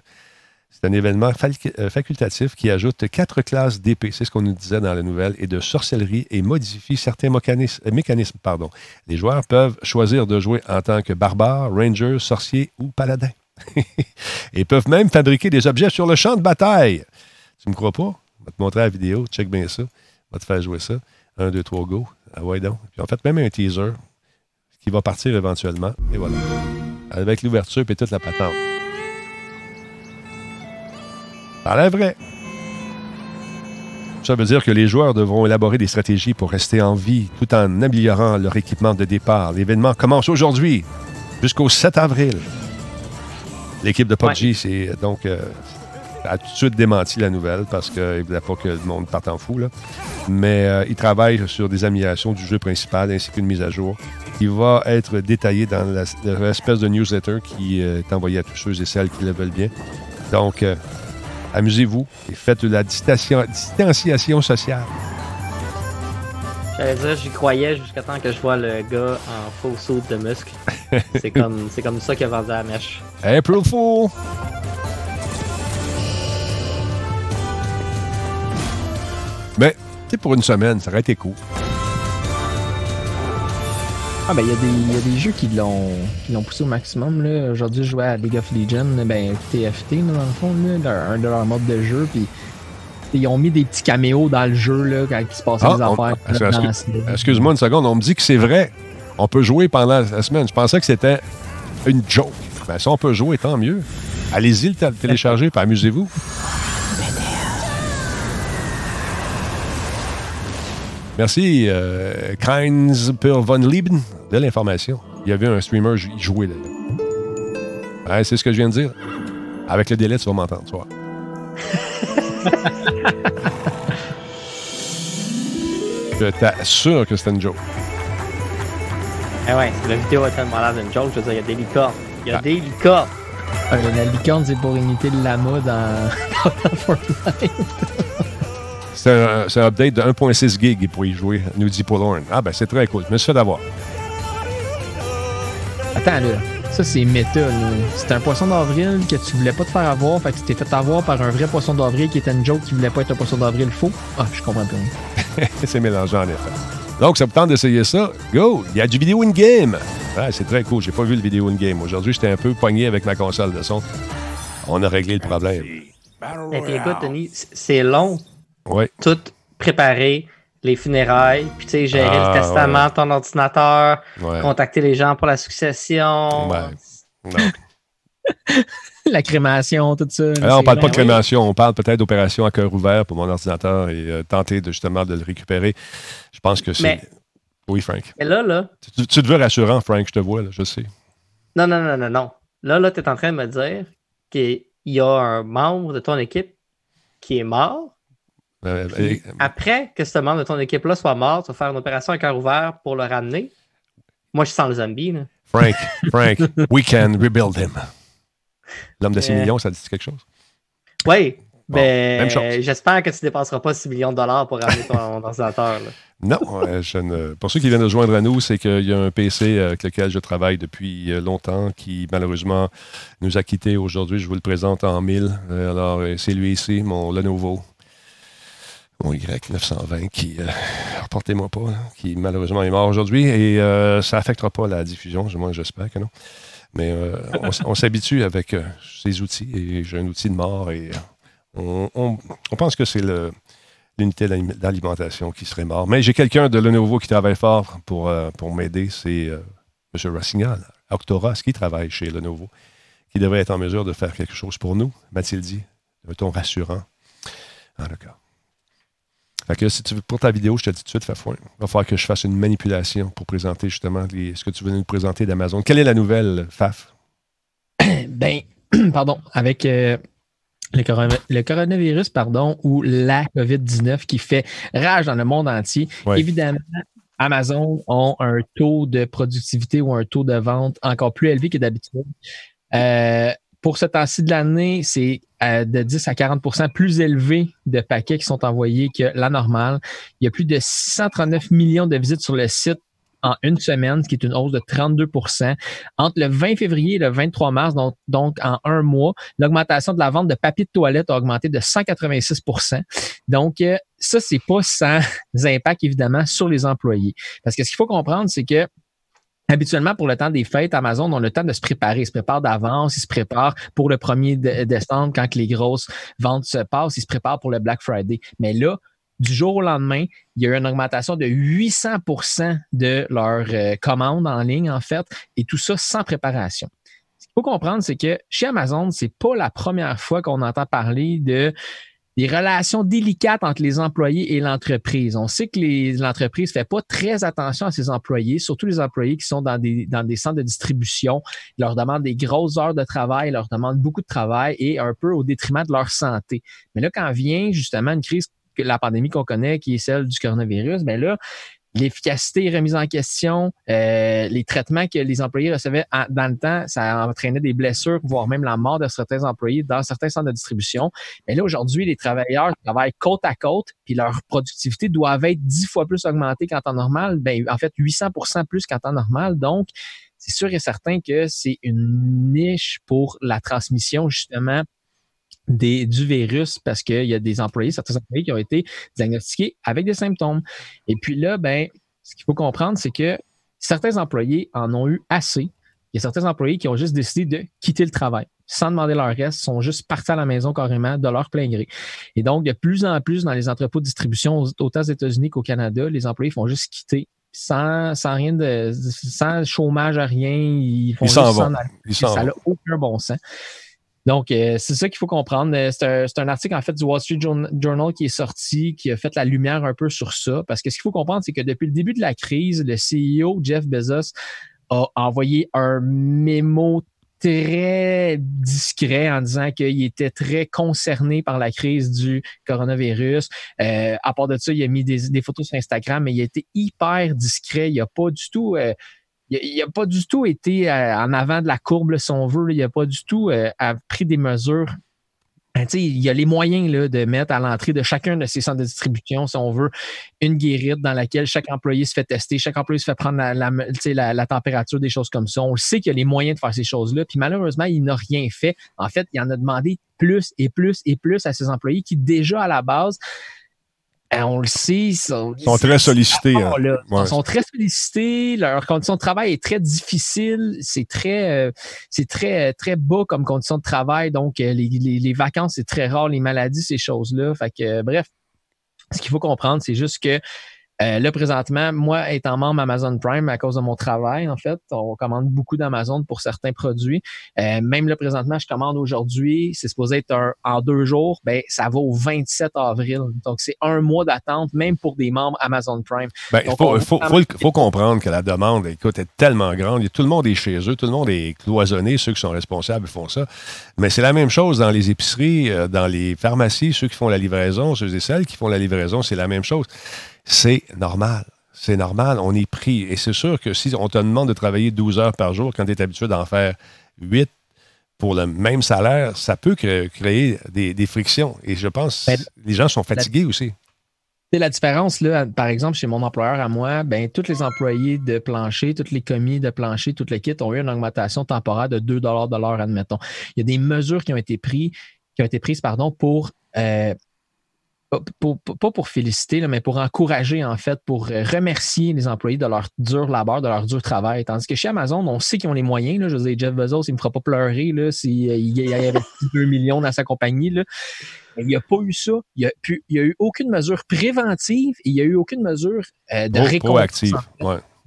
Un événement euh, facultatif qui ajoute quatre classes d'épée, c'est ce qu'on nous disait dans la nouvelle, et de sorcellerie et modifie certains euh, mécanismes. Pardon. Les joueurs peuvent choisir de jouer en tant que barbare, ranger, sorcier ou paladin. et peuvent même fabriquer des objets sur le champ de bataille. Tu me crois pas? Je vais te montrer la vidéo, check bien ça. On va te faire jouer ça. Un, deux, trois, go. Ah ouais donc. Puis en fait, même un teaser qui va partir éventuellement. Et voilà. Avec l'ouverture et toute la patente. Ça vrai. Ça veut dire que les joueurs devront élaborer des stratégies pour rester en vie tout en améliorant leur équipement de départ. L'événement commence aujourd'hui jusqu'au 7 avril. L'équipe de PUBG, c'est donc euh, a tout de suite démenti la nouvelle parce qu'il ne voulait pas que le monde parte en fou. Là. Mais euh, ils travaillent sur des améliorations du jeu principal ainsi qu'une mise à jour qui va être détaillée dans l'espèce de newsletter qui euh, est envoyée à tous ceux et celles qui le veulent bien. Donc, amusez-vous et faites de la distanciation sociale. J'allais dire, j'y croyais jusqu'à temps que je vois le gars en faux saut de muscle. c'est comme, c'est comme ça qu'il a vendu la mèche. April Fool! Mais, tu pour une semaine, ça aurait été cool. Ah ben il y, a des jeux qui l'ont poussé au maximum. Là. Aujourd'hui, je jouais à League of Legends, ben TFT dans le fond, là, un de leurs modes de jeu. Puis ils ont mis des petits caméos dans le jeu là, quand il se passait des ah, affaires. Excuse-moi une seconde, on me dit que c'est vrai. On peut jouer pendant la semaine. Je pensais que c'était une joke. Ben, si on peut jouer, tant mieux. Allez-y le télécharger, puis amusez-vous. Merci, euh, Per von Lieben, de l'information. Il y avait un streamer, il jouait là. c'est ce que je viens de dire. Avec le délai, tu vas m'entendre, tu vois. je t'assure que c'était une joke. Eh ouais, la vidéo a tellement l'air d'une joke. Je veux dire, il y a des licornes. Il y a ah. des licornes. la licorne, c'est pour imiter le lama dans, dans Fortnite. C'est un, update de 1.6 gig pour y jouer, nous dit Paul Ah, ben c'est très cool. Je me suis fait d'avoir. Attends, là. Ça, c'est méta. C'est un poisson d'avril que tu voulais pas te faire avoir. Fait que tu t'es fait avoir par un vrai poisson d'avril qui était une joke qui voulait pas être un poisson d'avril faux. Ah, je comprends plus. c'est mélangé en effet. Donc, ça vous tente d'essayer ça? Go! Il y a du vidéo in-game. Ah, c'est très cool. J'ai pas vu le vidéo in-game. Aujourd'hui, j'étais un peu pogné avec ma console de son. On a réglé le problème. Et puis écoute, Denis, c'est long Ouais. Tout préparer les funérailles, puis tu sais, gérer le ah, testament de ton ordinateur, contacter les gens pour la succession. la crémation, tout ça. Alors, on parle pas de crémation, on parle peut-être d'opération à cœur ouvert pour mon ordinateur et euh, tenter de, justement de le récupérer. Je pense que c'est. Oui, Frank. Mais là, là. Tu, tu, te veux rassurant, Frank, je te vois, là, je sais. Non, non, non, non, non. Là, là, tu es en train de me dire qu'il y a un membre de ton équipe qui est mort euh, après que ce membre de ton équipe-là soit mort, tu vas faire une opération à cœur ouvert pour le ramener. Moi, je sens le zombie. Frank, Frank, we can rebuild him. L'homme de 6 euh. millions, ça dit quelque chose? Oui. mais ben, j'espère que tu ne dépenseras pas 6 millions de dollars pour ramener ton ordinateur. Non, je pour ceux qui viennent de joindre à nous, c'est qu'il y a un PC avec lequel je travaille depuis euh, longtemps qui malheureusement nous a quittés aujourd'hui. Je vous le présente en mille. Alors, c'est lui ici, mon Lenovo mon Y920 qui, euh, reportez-moi pas, qui malheureusement est mort aujourd'hui et euh, ça n'affectera pas la diffusion, moi j'espère que non. Mais euh, on, s'habitue avec ces outils et j'ai un outil de mort et on, pense que c'est l'unité d'alimentation qui serait mort. Mais j'ai quelqu'un de Lenovo qui travaille fort pour, pour m'aider, c'est M. Rossignol, Octora, qui travaille chez Lenovo, qui devrait être en mesure de faire quelque chose pour nous. Mathilde, dit, ton rassurant? Ah, d'accord. Fait que si tu veux, pour ta vidéo, je te dis tout de suite, Il va falloir que je fasse une manipulation pour présenter justement ce que tu veux nous présenter d'Amazon. Quelle est la nouvelle, Faf? Ben, pardon, avec euh, le, coronavirus, pardon, ou la COVID-19 qui fait rage dans le monde entier. Évidemment, Amazon ont un taux de productivité ou un taux de vente encore plus élevé que d'habitude. Euh, pour ce temps-ci de l'année, c'est euh, de 10 à 40% plus élevé de paquets qui sont envoyés que la normale. Il y a plus de 639 millions de visites sur le site en une semaine, ce qui est une hausse de 32% Entre le 20 février et le 23 mars, donc, en un mois, l'augmentation de la vente de papier de toilette a augmenté de 186% Donc, euh, ça, c'est pas sans impact, évidemment, sur les employés. Parce que ce qu'il faut comprendre, c'est que Habituellement, pour le temps des fêtes, Amazon ont le temps de se préparer. Ils se préparent d'avance, ils se préparent pour le 1er décembre quand les grosses ventes se passent, ils se préparent pour le Black Friday. Mais là, du jour au lendemain, il y a eu une augmentation de 800% de leurs euh, commandes en ligne, en fait, et tout ça sans préparation. Ce qu'il faut comprendre, c'est que chez Amazon, c'est pas la première fois qu'on entend parler de des relations délicates entre les employés et l'entreprise. On sait que l'entreprise fait pas très attention à ses employés, surtout les employés qui sont dans des, dans des centres de distribution. Ils leur demandent des grosses heures de travail, ils leur demandent beaucoup de travail et un peu au détriment de leur santé. Mais là, quand vient justement une crise la pandémie qu'on connaît, qui est celle du coronavirus, mais ben là, l'efficacité remise en question. Euh, les traitements que les employés recevaient dans le temps, ça entraînait des blessures, voire même la mort de certains employés dans certains centres de distribution. Mais là, aujourd'hui, les travailleurs travaillent côte à côte, puis leur productivité doit être dix fois plus augmentée qu'en temps normal. Ben, en fait, 800 plus qu'en temps normal. Donc, c'est sûr et certain que c'est une niche pour la transmission, justement, des, du virus parce qu'il y a des employés, certains employés qui ont été diagnostiqués avec des symptômes. Et puis là, ben, ce qu'il faut comprendre, c'est que certains employés en ont eu assez. Il y a certains employés qui ont juste décidé de quitter le travail sans demander leur reste, sont juste partis à la maison carrément de leur plein gré. Et donc, de plus en plus dans les entrepôts de distribution, autant aux États-Unis qu'au Canada, les employés font juste quitter sans, sans rien de sans chômage à rien. Ils font juste s'en Ça n'a aucun bon sens. Donc, euh, c'est ça qu'il faut comprendre. Euh, c'est un, article, en fait, du Wall Street Journal qui est sorti, qui a fait la lumière un peu sur ça. Parce que ce qu'il faut comprendre, c'est que depuis le début de la crise, le CEO, Jeff Bezos, a envoyé un mémo très discret en disant qu'il était très concerné par la crise du coronavirus. Euh, à part de ça, il a mis des, photos sur Instagram, mais il a été hyper discret. Il n'a pas du tout il n'a pas du tout été euh, en avant de la courbe, si on veut. Il n'a pas du tout euh, pris des mesures. Ben, il y a les moyens là, de mettre à l'entrée de chacun de ces centres de distribution, si on veut, une guérite dans laquelle chaque employé se fait tester, chaque employé se fait prendre la, la, température, des choses comme ça. On le sait qu'il y a les moyens de faire ces choses-là. Puis malheureusement, il n'a rien fait. En fait, il en a demandé plus et plus et plus à ses employés qui, déjà à la base, on le sait, ils sont, très sollicités. Hein. Ils sont très sollicités. Leur condition de travail est très difficile. C'est très, euh, c'est très, très bas comme condition de travail. Donc, euh, les, les, vacances, c'est très rare. Les maladies, ces choses-là. Fait que, bref, ce qu'il faut comprendre, c'est juste que euh, là, présentement, moi, étant membre Amazon Prime à cause de mon travail, en fait, on commande beaucoup d'Amazon pour certains produits. Euh, même là, présentement, je commande aujourd'hui, c'est supposé être un, en deux jours, ben, ça va au 27 avril. Donc, c'est un mois d'attente, même pour des membres Amazon Prime. Ben, il faut, faut, comprendre que la demande, écoute, est tellement grande. Tout le monde est chez eux, tout le monde est cloisonné, ceux qui sont responsables font ça. Mais c'est la même chose dans les épiceries, euh, dans les pharmacies, ceux qui font la livraison, ceux et celles qui font la livraison, c'est la même chose c'est normal. C'est normal, on est pris. Et c'est sûr que si on te demande de travailler 12 heures par jour quand tu es habitué d'en faire 8 pour le même salaire, ça peut créer des, frictions. Et je pense que ben, les gens sont fatigués aussi. C'est la différence, là, par exemple, chez mon employeur à moi, ben, tous les employés de plancher, tous les commis de plancher, toutes les kits ont eu une augmentation temporaire de 2 de l'heure, admettons. Il y a des mesures qui ont été prises, qui ont été prises pardon, pour euh, pas pour féliciter, mais pour encourager, en fait, pour euh, remercier les employés de leur dur labeur, de leur dur travail. Tandis que chez Amazon, on sait qu'ils ont les moyens. Là. Je veux dire, Jeff Bezos, il ne me fera pas pleurer s'il euh, y avait 2 millions dans sa compagnie. Là. Il n'y a pas eu ça. Il n'y a, a, eu aucune mesure préventive et il n'y a eu aucune mesure euh, de récompense.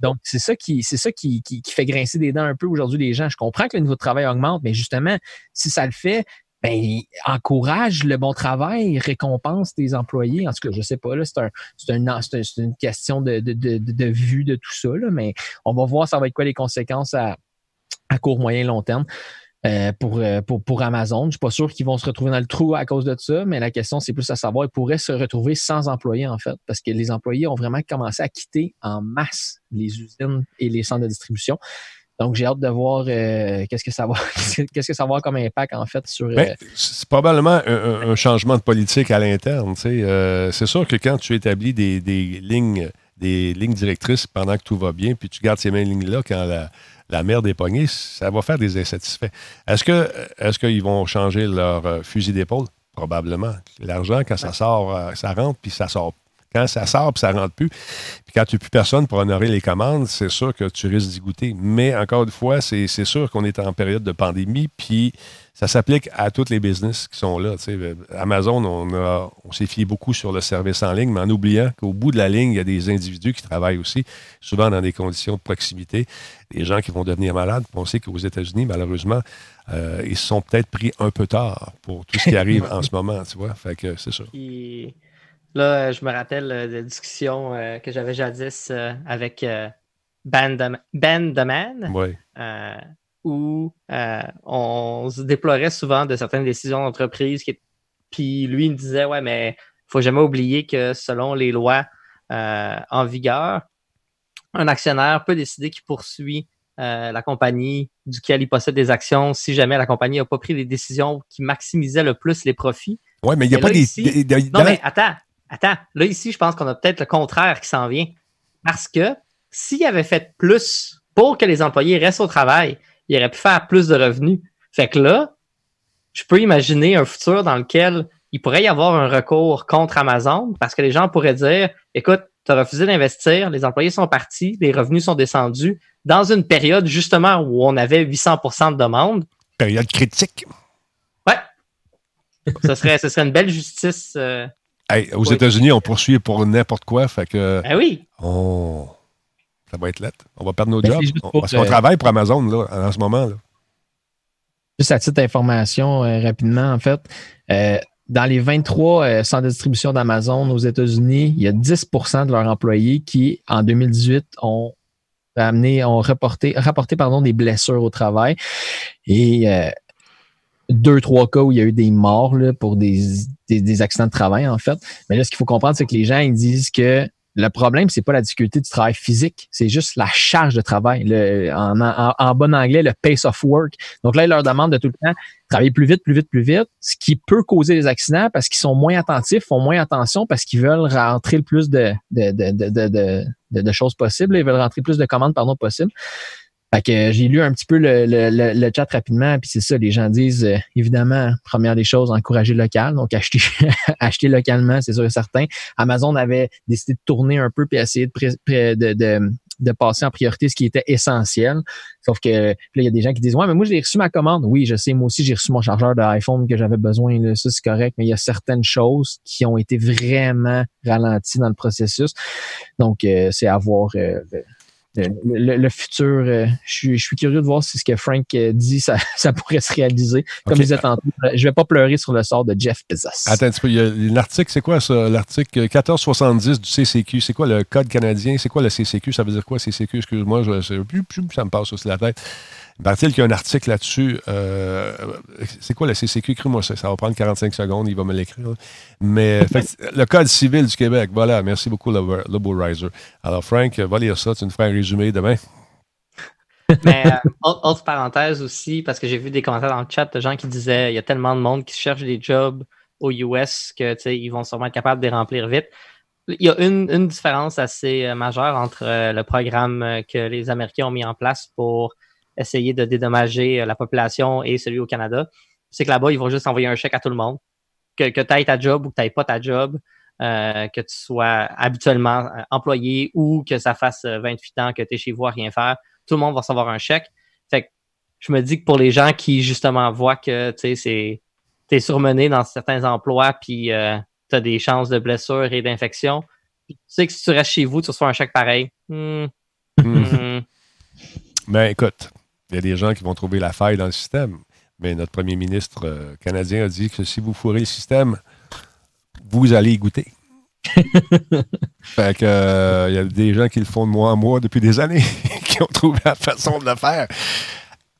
Donc, c'est ça, qui, c'est ça qui, qui, qui, fait grincer des dents un peu aujourd'hui les gens. Je comprends que le niveau de travail augmente, mais justement, si ça le fait, ben, encourage le bon travail, récompense tes employés. En tout cas, je sais pas, là, c'est, un, c'est, un, une question de, de, de, de, vue de tout ça, là, mais on va voir ça va être quoi les conséquences à, à court, moyen, long terme. euh, pour, pour, pour Amazon. Je suis pas sûr qu'ils vont se retrouver dans le trou à cause de ça, mais la question, c'est plus à savoir, ils pourraient se retrouver sans employés, en fait, parce que les employés ont vraiment commencé à quitter en masse les usines et les centres de distribution. Donc, j'ai hâte de voir qu'est-ce que ça va qu'est-ce que ça va avoir comme impact, en fait, sur. Ben, c'est probablement un, changement de politique à l'interne. c'est sûr que quand tu établis des, des lignes des lignes directrices pendant que tout va bien, puis tu gardes ces mêmes lignes-là quand la, la merde est pognée, ça va faire des insatisfaits. Est-ce que est-ce qu'ils vont changer leur euh, fusil d'épaule? Probablement. L'argent, quand ça sort, euh, ça rentre, puis ça sort quand ça sort puis ça rentre plus, puis quand tu n'as plus personne pour honorer les commandes, c'est sûr que tu risques d'y goûter. Mais encore une fois, c'est sûr qu'on est en période de pandémie, puis ça s'applique à tous les business qui sont là. Amazon, on, on s'est fié beaucoup sur le service en ligne, mais en oubliant qu'au bout de la ligne, il y a des individus qui travaillent aussi, souvent dans des conditions de proximité, des gens qui vont devenir malades. On sait qu'aux États-Unis, malheureusement, euh, ils se sont peut-être pris un peu tard pour tout ce qui arrive en ce moment, tu vois. Fait que c'est ça. Là, euh, je me rappelle euh, de discussions euh, que j'avais jadis avec Ben the, ben Man, où on se déplorait souvent de certaines décisions d'entreprise. Qui... Puis lui, il me disait Ouais, mais il faut jamais oublier que selon les lois en vigueur, un actionnaire peut décider qu'il poursuit la compagnie duquel il possède des actions si jamais la compagnie n'a pas pris les décisions qui maximisaient le plus les profits. Oui, mais il n'y a pas des, Non, mais attends, Attends, là, ici, je pense qu'on a peut-être le contraire qui s'en vient. Parce que s'il avait fait plus pour que les employés restent au travail, il aurait pu faire plus de revenus. Fait que là, je peux imaginer un futur dans lequel il pourrait y avoir un recours contre Amazon parce que les gens pourraient dire écoute, tu as refusé d'investir, les employés sont partis, les revenus sont descendus dans une période justement où on avait 800% de demandes. Période critique. Ouais. ce, serait, ce serait une belle justice. Euh, aux États-Unis, on poursuit pour n'importe quoi. Fait que. Ah oui. ça va être lettre. On va perdre nos ben, jobs. parce qu'on travaille pour Amazon là, en ce moment. Là. Juste à titre d'information, euh, rapidement, en fait, euh, dans les 23 euh, centres de distribution d'Amazon aux États-Unis, il y a 10% de leurs employés qui, en 2018, ont amené, ont rapporté, rapporté pardon, des blessures au travail. Et deux, trois cas où il y a eu des morts pour des, accidents de travail, en fait. Mais là, ce qu'il faut comprendre, c'est que les gens, ils disent que le problème, c'est pas la difficulté du travail physique, c'est juste la charge de travail. En, bon anglais, le pace of work. Donc là, ils leur demandent de tout le temps travailler plus vite, plus vite, plus vite, ce qui peut causer des accidents parce qu'ils sont moins attentifs, font moins attention parce qu'ils veulent rentrer le plus de, choses possibles. Ils veulent rentrer plus de commandes, pardon, possible. Fait que j'ai lu un petit peu le, le, le, chat rapidement, puis c'est ça, les gens disent euh, évidemment, première des choses, encourager local, donc acheter, acheter localement, c'est sûr et certain. Amazon avait décidé de tourner un peu puis essayer de, de, de, de passer en priorité ce qui était essentiel. Sauf que là, il y a des gens qui disent Ouais, mais moi, j'ai reçu ma commande. Oui, je sais, moi aussi, j'ai reçu mon chargeur d'iPhone que j'avais besoin. Là, ça, c'est correct, mais il y a certaines choses qui ont été vraiment ralenties dans le processus. Donc, euh, c'est à voir euh, le, futur, euh, je, suis, curieux de voir si ce que Frank euh, dit, ça, ça pourrait se réaliser. Comme je disais tantôt, euh, je vais pas pleurer sur le sort de Jeff Bezos. Attends un petit peu, l'article, c'est quoi ça? L'article 1470 du CCQ, c'est quoi le code canadien? C'est quoi le CCQ? Ça veut dire quoi CCQ? Excuse-moi, je, ça me passe aussi la tête. Paraît-il qu'il y a un article là-dessus. Euh, c'est quoi le CCQ? Écris-moi ça. Ça va prendre 45 secondes. Il va me l'écrire. Mais le Code civil du Québec. Voilà. Merci beaucoup, Lobo Riser. Alors, Frank, va lire ça. Tu nous feras un résumé demain. Mais euh, autre, parenthèse aussi, parce que j'ai vu des commentaires dans le chat de gens qui disaient il y a tellement de monde qui cherche des jobs aux US que ils vont sûrement être capables de les remplir vite. Il y a une, différence assez euh, majeure entre le programme que les Américains ont mis en place pour essayer de dédommager euh, la population et celui au Canada, c'est que là-bas, ils vont juste envoyer un chèque à tout le monde. Que, que tu aies ta job ou que tu n'aies pas ta job, euh, que tu sois habituellement euh, employé ou que ça fasse 28 ans que tu es chez vous à rien faire, tout le monde va recevoir un chèque. Fait que je me dis que pour les gens qui justement voient que tu es surmené dans certains emplois puis tu as des chances de blessures et d'infection, tu sais que si tu restes chez vous, tu reçois un chèque pareil. Hmm. Hmm. Ben écoute, il y a des gens qui vont trouver la faille dans le système. Mais notre premier ministre euh, canadien a dit que si vous fourrez le système, vous allez y goûter. fait que euh, il y a des gens qui le font de mois en mois depuis des années, qui ont trouvé la façon de le faire.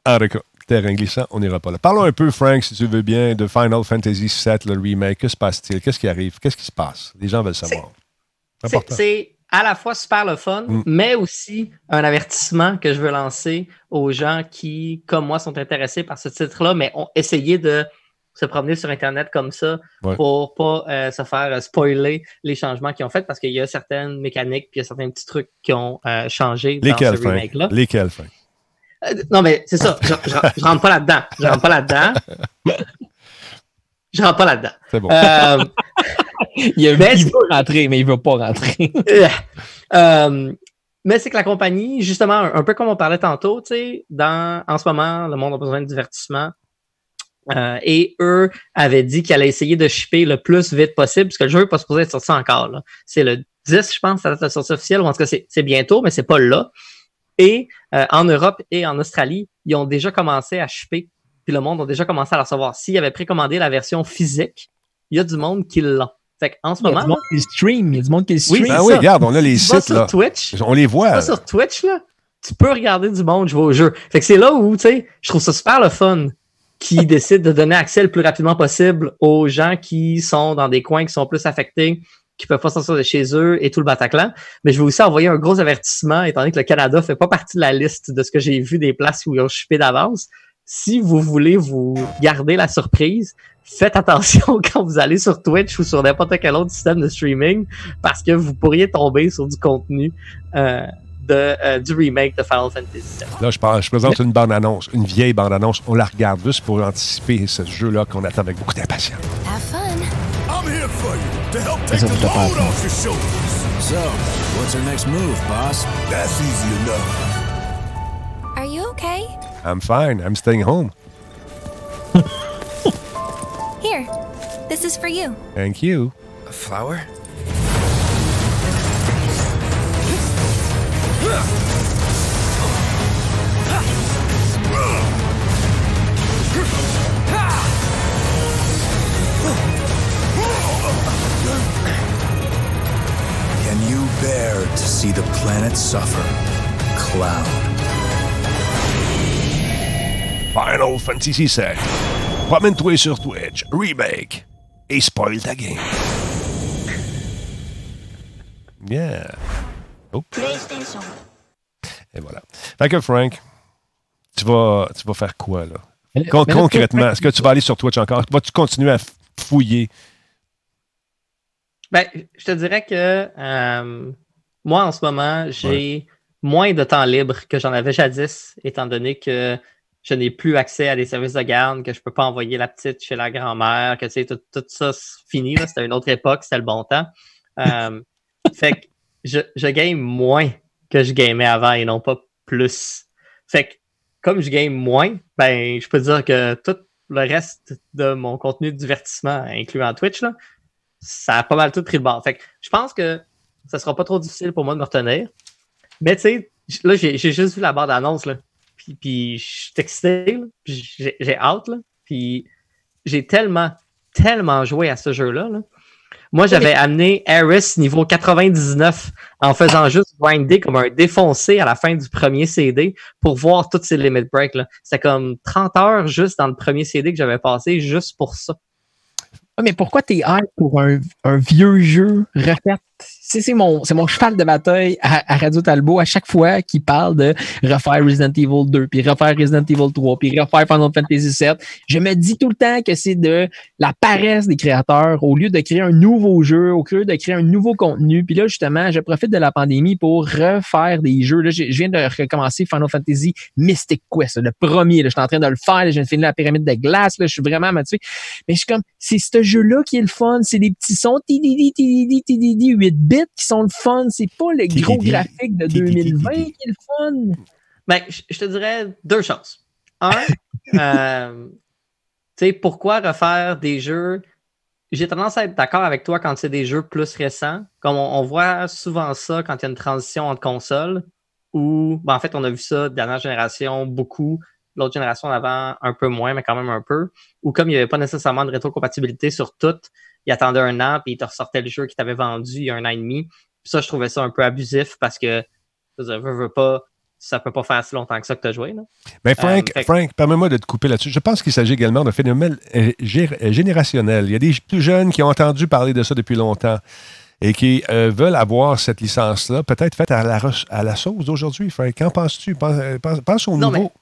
En tout cas, terrain glissant, on n'ira pas là. Parlons un peu, Frank, si tu veux bien, de Final Fantasy VII, le remake. Que se passe-t-il? Qu'est-ce qui arrive? Qu'est-ce qui se passe? Les gens veulent savoir. C'est à la fois super le fun, mm. mais aussi un avertissement que je veux lancer aux gens qui, comme moi, sont intéressés par ce titre-là, mais ont essayé de se promener sur Internet comme ça pour pas euh, se faire spoiler les changements qu'ils ont fait parce qu'il y a certaines mécaniques puis il y a certains petits trucs qui ont euh, changé dans ce remake-là. Lesquels? Euh, non, mais c'est ça. Je, je, rentre pas là-dedans. Je rentre pas là-dedans. je rentre pas là-dedans. C'est bon. Il, a, mais, il veut rentrer, mais il veut pas rentrer. euh, mais c'est que la compagnie, justement, un, peu comme on parlait tantôt, tu sais, dans, en ce moment, le monde a besoin de divertissement. Euh, et eux avaient dit qu'ils allaient essayer de shipper le plus vite possible, parce que le jeu n'est pas supposé être sorti encore. C'est le 10, je pense, ça va être la sortie officielle, ou en tout cas, c'est bientôt, mais c'est pas là. Et euh, en Europe et en Australie, ils ont déjà commencé à shipper, puis le monde a déjà commencé à la recevoir. S'ils avaient précommandé la version physique, il y a du monde qui l'ont. Fait en ce moment. Il y a du monde qui stream. Il y a du monde qui stream. Oui, ben oui, regarde, on a les sites. Sur Twitch, on les voit. sur Twitch, là, tu peux regarder du monde jouer au jeu. Fait que c'est là où, tu sais, je trouve ça super le fun qui décide de donner accès le plus rapidement possible aux gens qui sont dans des coins qui sont plus affectés, qui peuvent pas sortir de chez eux et tout le Bataclan. Mais je vais aussi envoyer un gros avertissement, étant donné que le Canada fait pas partie de la liste de ce que j'ai vu des places où ils ont chupé d'avance. Si vous voulez vous garder la surprise, faites attention quand vous allez sur Twitch ou sur n'importe quel autre système de streaming parce que vous pourriez tomber sur du contenu euh, de, euh, du remake de Final Fantasy Là, je, parle, je présente une bande-annonce, une vieille bande-annonce. On la regarde juste pour anticiper ce jeu-là qu'on attend avec beaucoup d'impatience. Have fun. I'm here for you to help take the load off your shoulders. So, what's our next move, boss? That's easy enough. Are you okay? I'm fine. I'm staying home. Here, this is for you. Thank you. A flower? Can you bear to see the planet suffer? Cloud. Final Fantasy VII. Promène-toi sur Twitch, remake, et spoil ta game. Yeah. Oh. PlayStation. Et voilà. Fait que Frank, tu vas, tu vas faire quoi là? Con- concrètement, est-ce que tu vas aller sur Twitch encore? Vas-tu continuer à fouiller? Ben, je te dirais que euh, moi, en ce moment, j'ai moins de temps libre que j'en avais jadis, étant donné que je n'ai plus accès à des services de garde, que je peux pas envoyer la petite chez la grand-mère, que tu sais, tout, tout ça, c'est fini. C'était une autre époque, c'était le bon temps. Euh, fait que je, je game moins que je gamais avant et non pas plus. Fait que comme je game moins, ben, je peux dire que tout le reste de mon contenu de divertissement, incluant Twitch, là, ça a pas mal tout pris le bord. Fait que je pense que ça sera pas trop difficile pour moi de me retenir. Mais tu sais, là, j'ai j'ai juste vu la barre d'annonce, là. Puis, puis je suis excité, là. Puis j'ai j'ai hâte, là. Puis j'ai tellement, tellement joué à ce jeu-là, là. Moi, j'avais amené Harris niveau 99 en faisant juste grinder comme un défoncé à la fin du premier CD pour voir toutes ces limit breaks. C'était comme 30 heures juste dans le premier CD que j'avais passé juste pour ça. Ah, mais pourquoi t'es hype pour un, un vieux jeu refait? C'est mon, mon cheval de bataille à, à Radio Talbot à chaque fois qu'il parle de refaire Resident Evil 2, puis refaire Resident Evil 3, puis refaire Final Fantasy 7. Je me dis tout le temps que c'est de la paresse des créateurs au lieu de créer un nouveau jeu, au lieu de créer un nouveau contenu. Puis là, justement, je profite de la pandémie pour refaire des jeux. Là, je, viens de recommencer Final Fantasy Mystic Quest, le premier. Là, je suis en train de le faire. là, je viens de finir la pyramide de glace. Là, je suis vraiment motivé. Mais je suis comme, c'est ce jeu-là qui est le fun. C'est des petits sons, tididi, tididi, tididi, 8 bits qui sont le fun. C'est pas le gros graphique de tididi, 2020 tididi. qui est le fun. Ben, je te dirais deux choses. Un, euh, tu sais, pourquoi refaire des jeux? J'ai tendance à être d'accord avec toi quand c'est des jeux plus récents. Comme on, on voit souvent ça quand il y a une transition entre consoles, ou ben, en fait, on a vu ça dernière génération beaucoup, l'autre génération d'avant un peu moins, mais quand même un peu. Ou comme il n'y avait pas nécessairement de rétrocompatibilité sur toutes, il attendait un an, puis il te ressortait le jeu qu'il t'avait vendu il y a un an et demi. Puis ça, je trouvais ça un peu abusif parce que, je veux, pas, ça peut pas faire si longtemps que ça que tu as joué. Là. Mais Frank, Euh, fait- Frank permets-moi de te couper là-dessus. Je pense qu'il s'agit également d'un phénomène euh, euh, générationnel. Il y a des plus jeunes qui ont entendu parler de ça depuis longtemps et qui euh, veulent avoir cette licence-là, peut-être faite à la, re- à la sauce d'aujourd'hui. Frank, qu'en penses-tu? Pense, pense- pense au nouveau.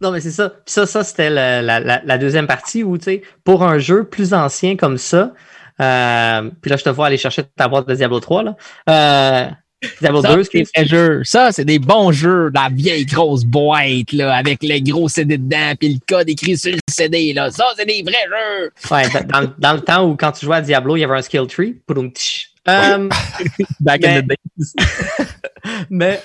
Non, mais c'est ça. Puis ça, ça c'était la- la deuxième partie où, tu sais, pour un jeu plus ancien comme ça, euh, puis là, je te vois aller chercher ta boîte de Diablo 3, là. Euh, Diablo Ça, 2, c'est des vrais jeux. Ça, c'est des bons jeux la vieille grosse boîte, là, avec le gros CD dedans, puis le code écrit sur le CD, là. Ça, c'est des vrais jeux. Ouais, dans, le temps où quand tu jouais à Diablo, il y avait un skill tree. Poudoum. Euh, Back Mais- in the days. mais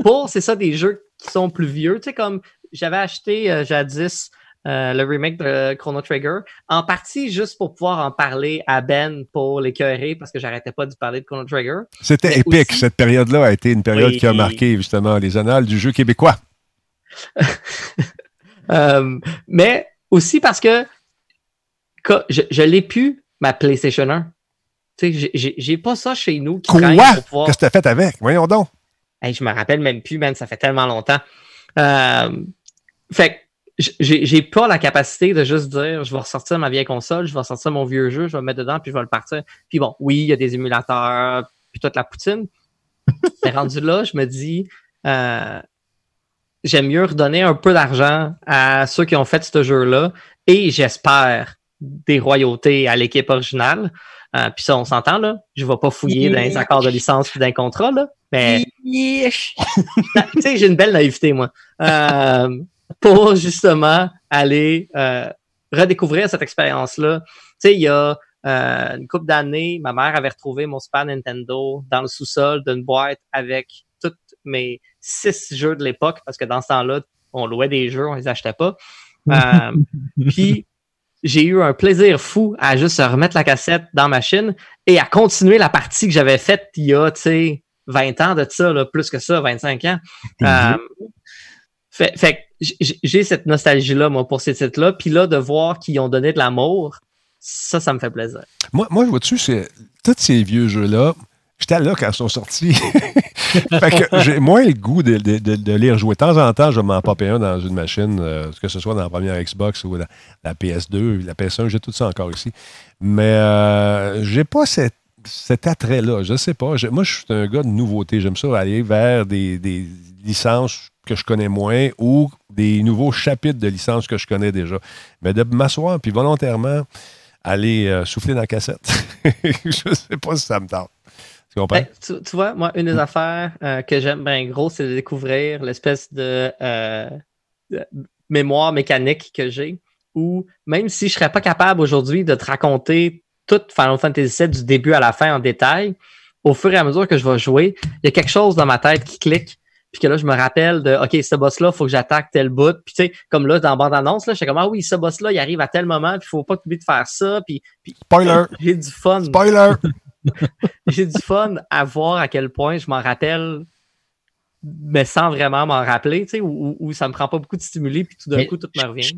pour, c'est ça, des jeux qui sont plus vieux. Tu sais, comme j'avais acheté euh, jadis euh, le remake de Chrono Trigger, en partie juste pour pouvoir en parler à Ben pour l'écœurer, parce que j'arrêtais pas de parler de Chrono Trigger. C'était épique. aussi- Cette période-là a été une période Oui. qui a marqué justement les annales du jeu québécois. Euh, mais aussi parce que, je, je l'ai pu, ma PlayStation 1. Tu sais, j'ai- pas ça chez nous qui Quoi? pouvoir... Qu'est-ce que tu as fait avec? Voyons donc. Hey, je me rappelle même plus, man, ça fait tellement longtemps. Euh, fait j'ai pas la capacité de juste dire je vais ressortir ma vieille console, je vais ressortir mon vieux jeu, je vais le mettre dedans, puis je vais le partir. Puis bon, oui, il y a des émulateurs, puis toute la poutine. Mais rendu là, je me dis euh, j'aime mieux redonner un peu d'argent à ceux qui ont fait ce jeu-là et j'espère des royautés à l'équipe originale. Euh, puis ça, on s'entend, là. Je vais pas fouiller dans les accords de licence puis d'un contrat, là. Mais tu sais, j'ai une belle naïveté, moi. Euh, pour justement aller euh, redécouvrir cette expérience-là. Tu sais, il y a euh, une couple d'années, ma mère avait retrouvé mon Super Nintendo dans le sous-sol d'une boîte avec tous mes six jeux de l'époque, parce que dans ce temps-là, on louait des jeux, on les achetait pas. Euh, Puis j'ai eu un plaisir fou à juste remettre la cassette dans ma machine et à continuer la partie que j'avais faite il y a, tu sais, 20 ans de ça, là, plus que ça, 25 ans. Euh, fait, j'ai cette nostalgie-là, moi, pour ces titres-là. Puis là, de voir qu'ils ont donné de l'amour, ça, ça me fait plaisir. Moi, moi vois-tu, c'est tous ces vieux jeux-là, j'étais là quand ils sont sortis. fait que j'ai moins le goût de, de- de- les rejouer. De temps en temps, je m'en popper un dans une machine, euh, que ce soit dans la première Xbox ou la, la PS2, la PS1, j'ai tout ça encore ici. Mais euh, j'ai pas cet attrait-là. Je sais pas. Je- moi, je suis un gars de nouveauté. J'aime ça aller vers des, des licences que je connais moins ou des nouveaux chapitres de licences que je connais déjà. Mais de m'asseoir puis volontairement aller euh, souffler dans la cassette, je sais pas si ça me tente. Tu comprends? Ben, tu, tu vois, moi, une des affaires euh, que j'aime bien gros, c'est de découvrir l'espèce de, euh, de mémoire mécanique que j'ai, où même si je serais pas capable aujourd'hui de te raconter tout Final Fantasy VII du début à la fin en détail, au fur et à mesure que je vais jouer, il y a quelque chose dans ma tête qui clique, puis que là, je me rappelle de, OK, ce boss-là, il faut que j'attaque tel bout. Puis tu sais, comme là, dans la bande-annonce, là, j'étais comme, ah oui, ce boss-là, il arrive à tel moment, puis il faut pas oublier de faire ça, puis, puis Spoiler! j'ai du fun Spoiler! j'ai du fun à voir à quel point je m'en rappelle, mais sans vraiment m'en rappeler, tu sais, où, où ça me prend pas beaucoup de stimuli, puis tout d'un coup, tout me Je, revient.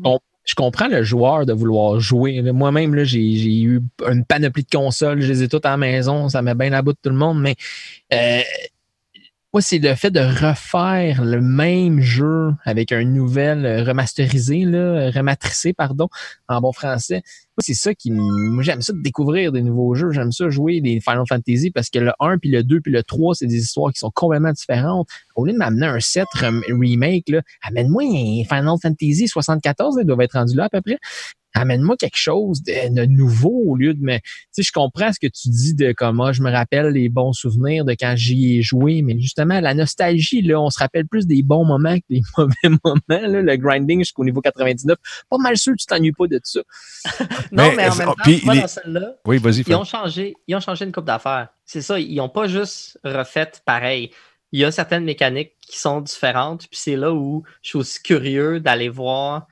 je comprends le joueur de vouloir jouer. Moi-même, là, j'ai j'ai eu une panoplie de consoles, je les ai toutes à la maison, ça met bien à bout de tout le monde, mais euh, moi, c'est le fait de refaire le même jeu avec un nouvel euh, remasterisé, là, rematricé, pardon, en bon français. Moi, c'est ça qui moi j'aime ça de découvrir des nouveaux jeux, j'aime ça jouer des Final Fantasy parce que le 1 puis le 2 puis le 3, c'est des histoires qui sont complètement différentes. Au lieu de m'amener un 7 rem- remake là, amène-moi un Final Fantasy 74, là, ils doivent être rendus là à peu près. Amène-moi quelque chose de, de nouveau au lieu de me. Tu sais, je comprends ce que tu dis de comment je me rappelle les bons souvenirs de quand j'y ai joué, mais justement, la nostalgie, là, on se rappelle plus des bons moments que des mauvais moments. Là, le grinding jusqu'au niveau 99. Pas mal sûr que tu t'ennuies pas de ça. non, mais- mais, en même oh, temps, puis tu vois, les- dans celle-là, Oui, vas-y, ils ont changé, ils ont changé une coupe d'affaires. C'est ça, ils n'ont pas juste refait pareil. Il y a certaines mécaniques qui sont différentes, puis c'est là où je suis aussi curieux d'aller voir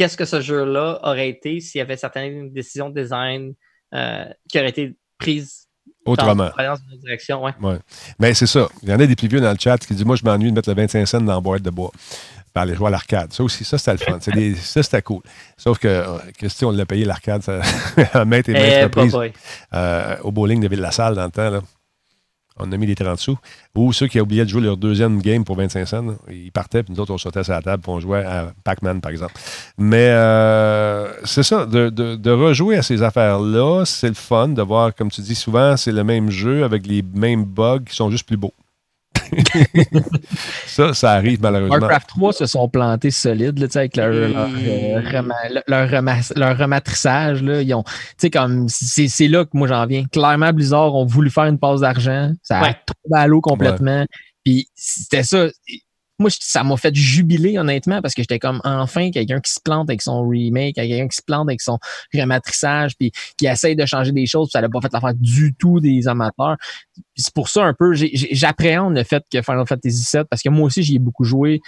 qu'est-ce que ce jeu-là aurait été s'il y avait certaines décisions de design euh, qui auraient été prises Autrement. dans, une direction. Ouais. Mais c'est ça. Il y en a des plus vieux dans le chat qui disent Moi, je m'ennuie de mettre le 25 cents dans la boîte de bois. Par aller jouer à l'arcade. Ça aussi, ça, c'était le fun. Des- ça, c'était cool. Sauf que, euh, Christy, on l'a payé l'arcade ça, à maintes et maintes Eh, reprises. euh, au bowling de Ville-la-Salle dans le temps. Là. On a mis les 30 sous. Ou ceux qui oubliaient de jouer leur deuxième game pour 25 cents, ils partaient, puis nous autres, on sautait sur la table, puis on à Pac-Man, par exemple. Mais euh, c'est ça, de rejouer à ces affaires-là, c'est le fun de voir, comme tu dis souvent, c'est le même jeu avec les mêmes bugs qui sont juste plus beaux. ça, ça arrive malheureusement. Warcraft 3 se sont plantés solides là, avec leur, leur, euh, leur, rema- leur rematrissage. Là, ils ont, comme c'est c'est là que moi j'en viens. Clairement, Blizzard ont voulu faire une passe d'argent. Ça a Ouais. tombé à l'eau complètement. Puis c'était ça. Moi, ça m'a fait jubiler, honnêtement, parce que j'étais comme enfin quelqu'un qui se plante avec son remake, quelqu'un qui se plante avec son rematrissage, puis qui essaye de changer des choses, puis ça n'a pas fait l'affaire du tout des amateurs. C'est pour ça un peu, j'appréhende le fait que Final Fantasy VII, parce que moi aussi, j'y ai beaucoup joué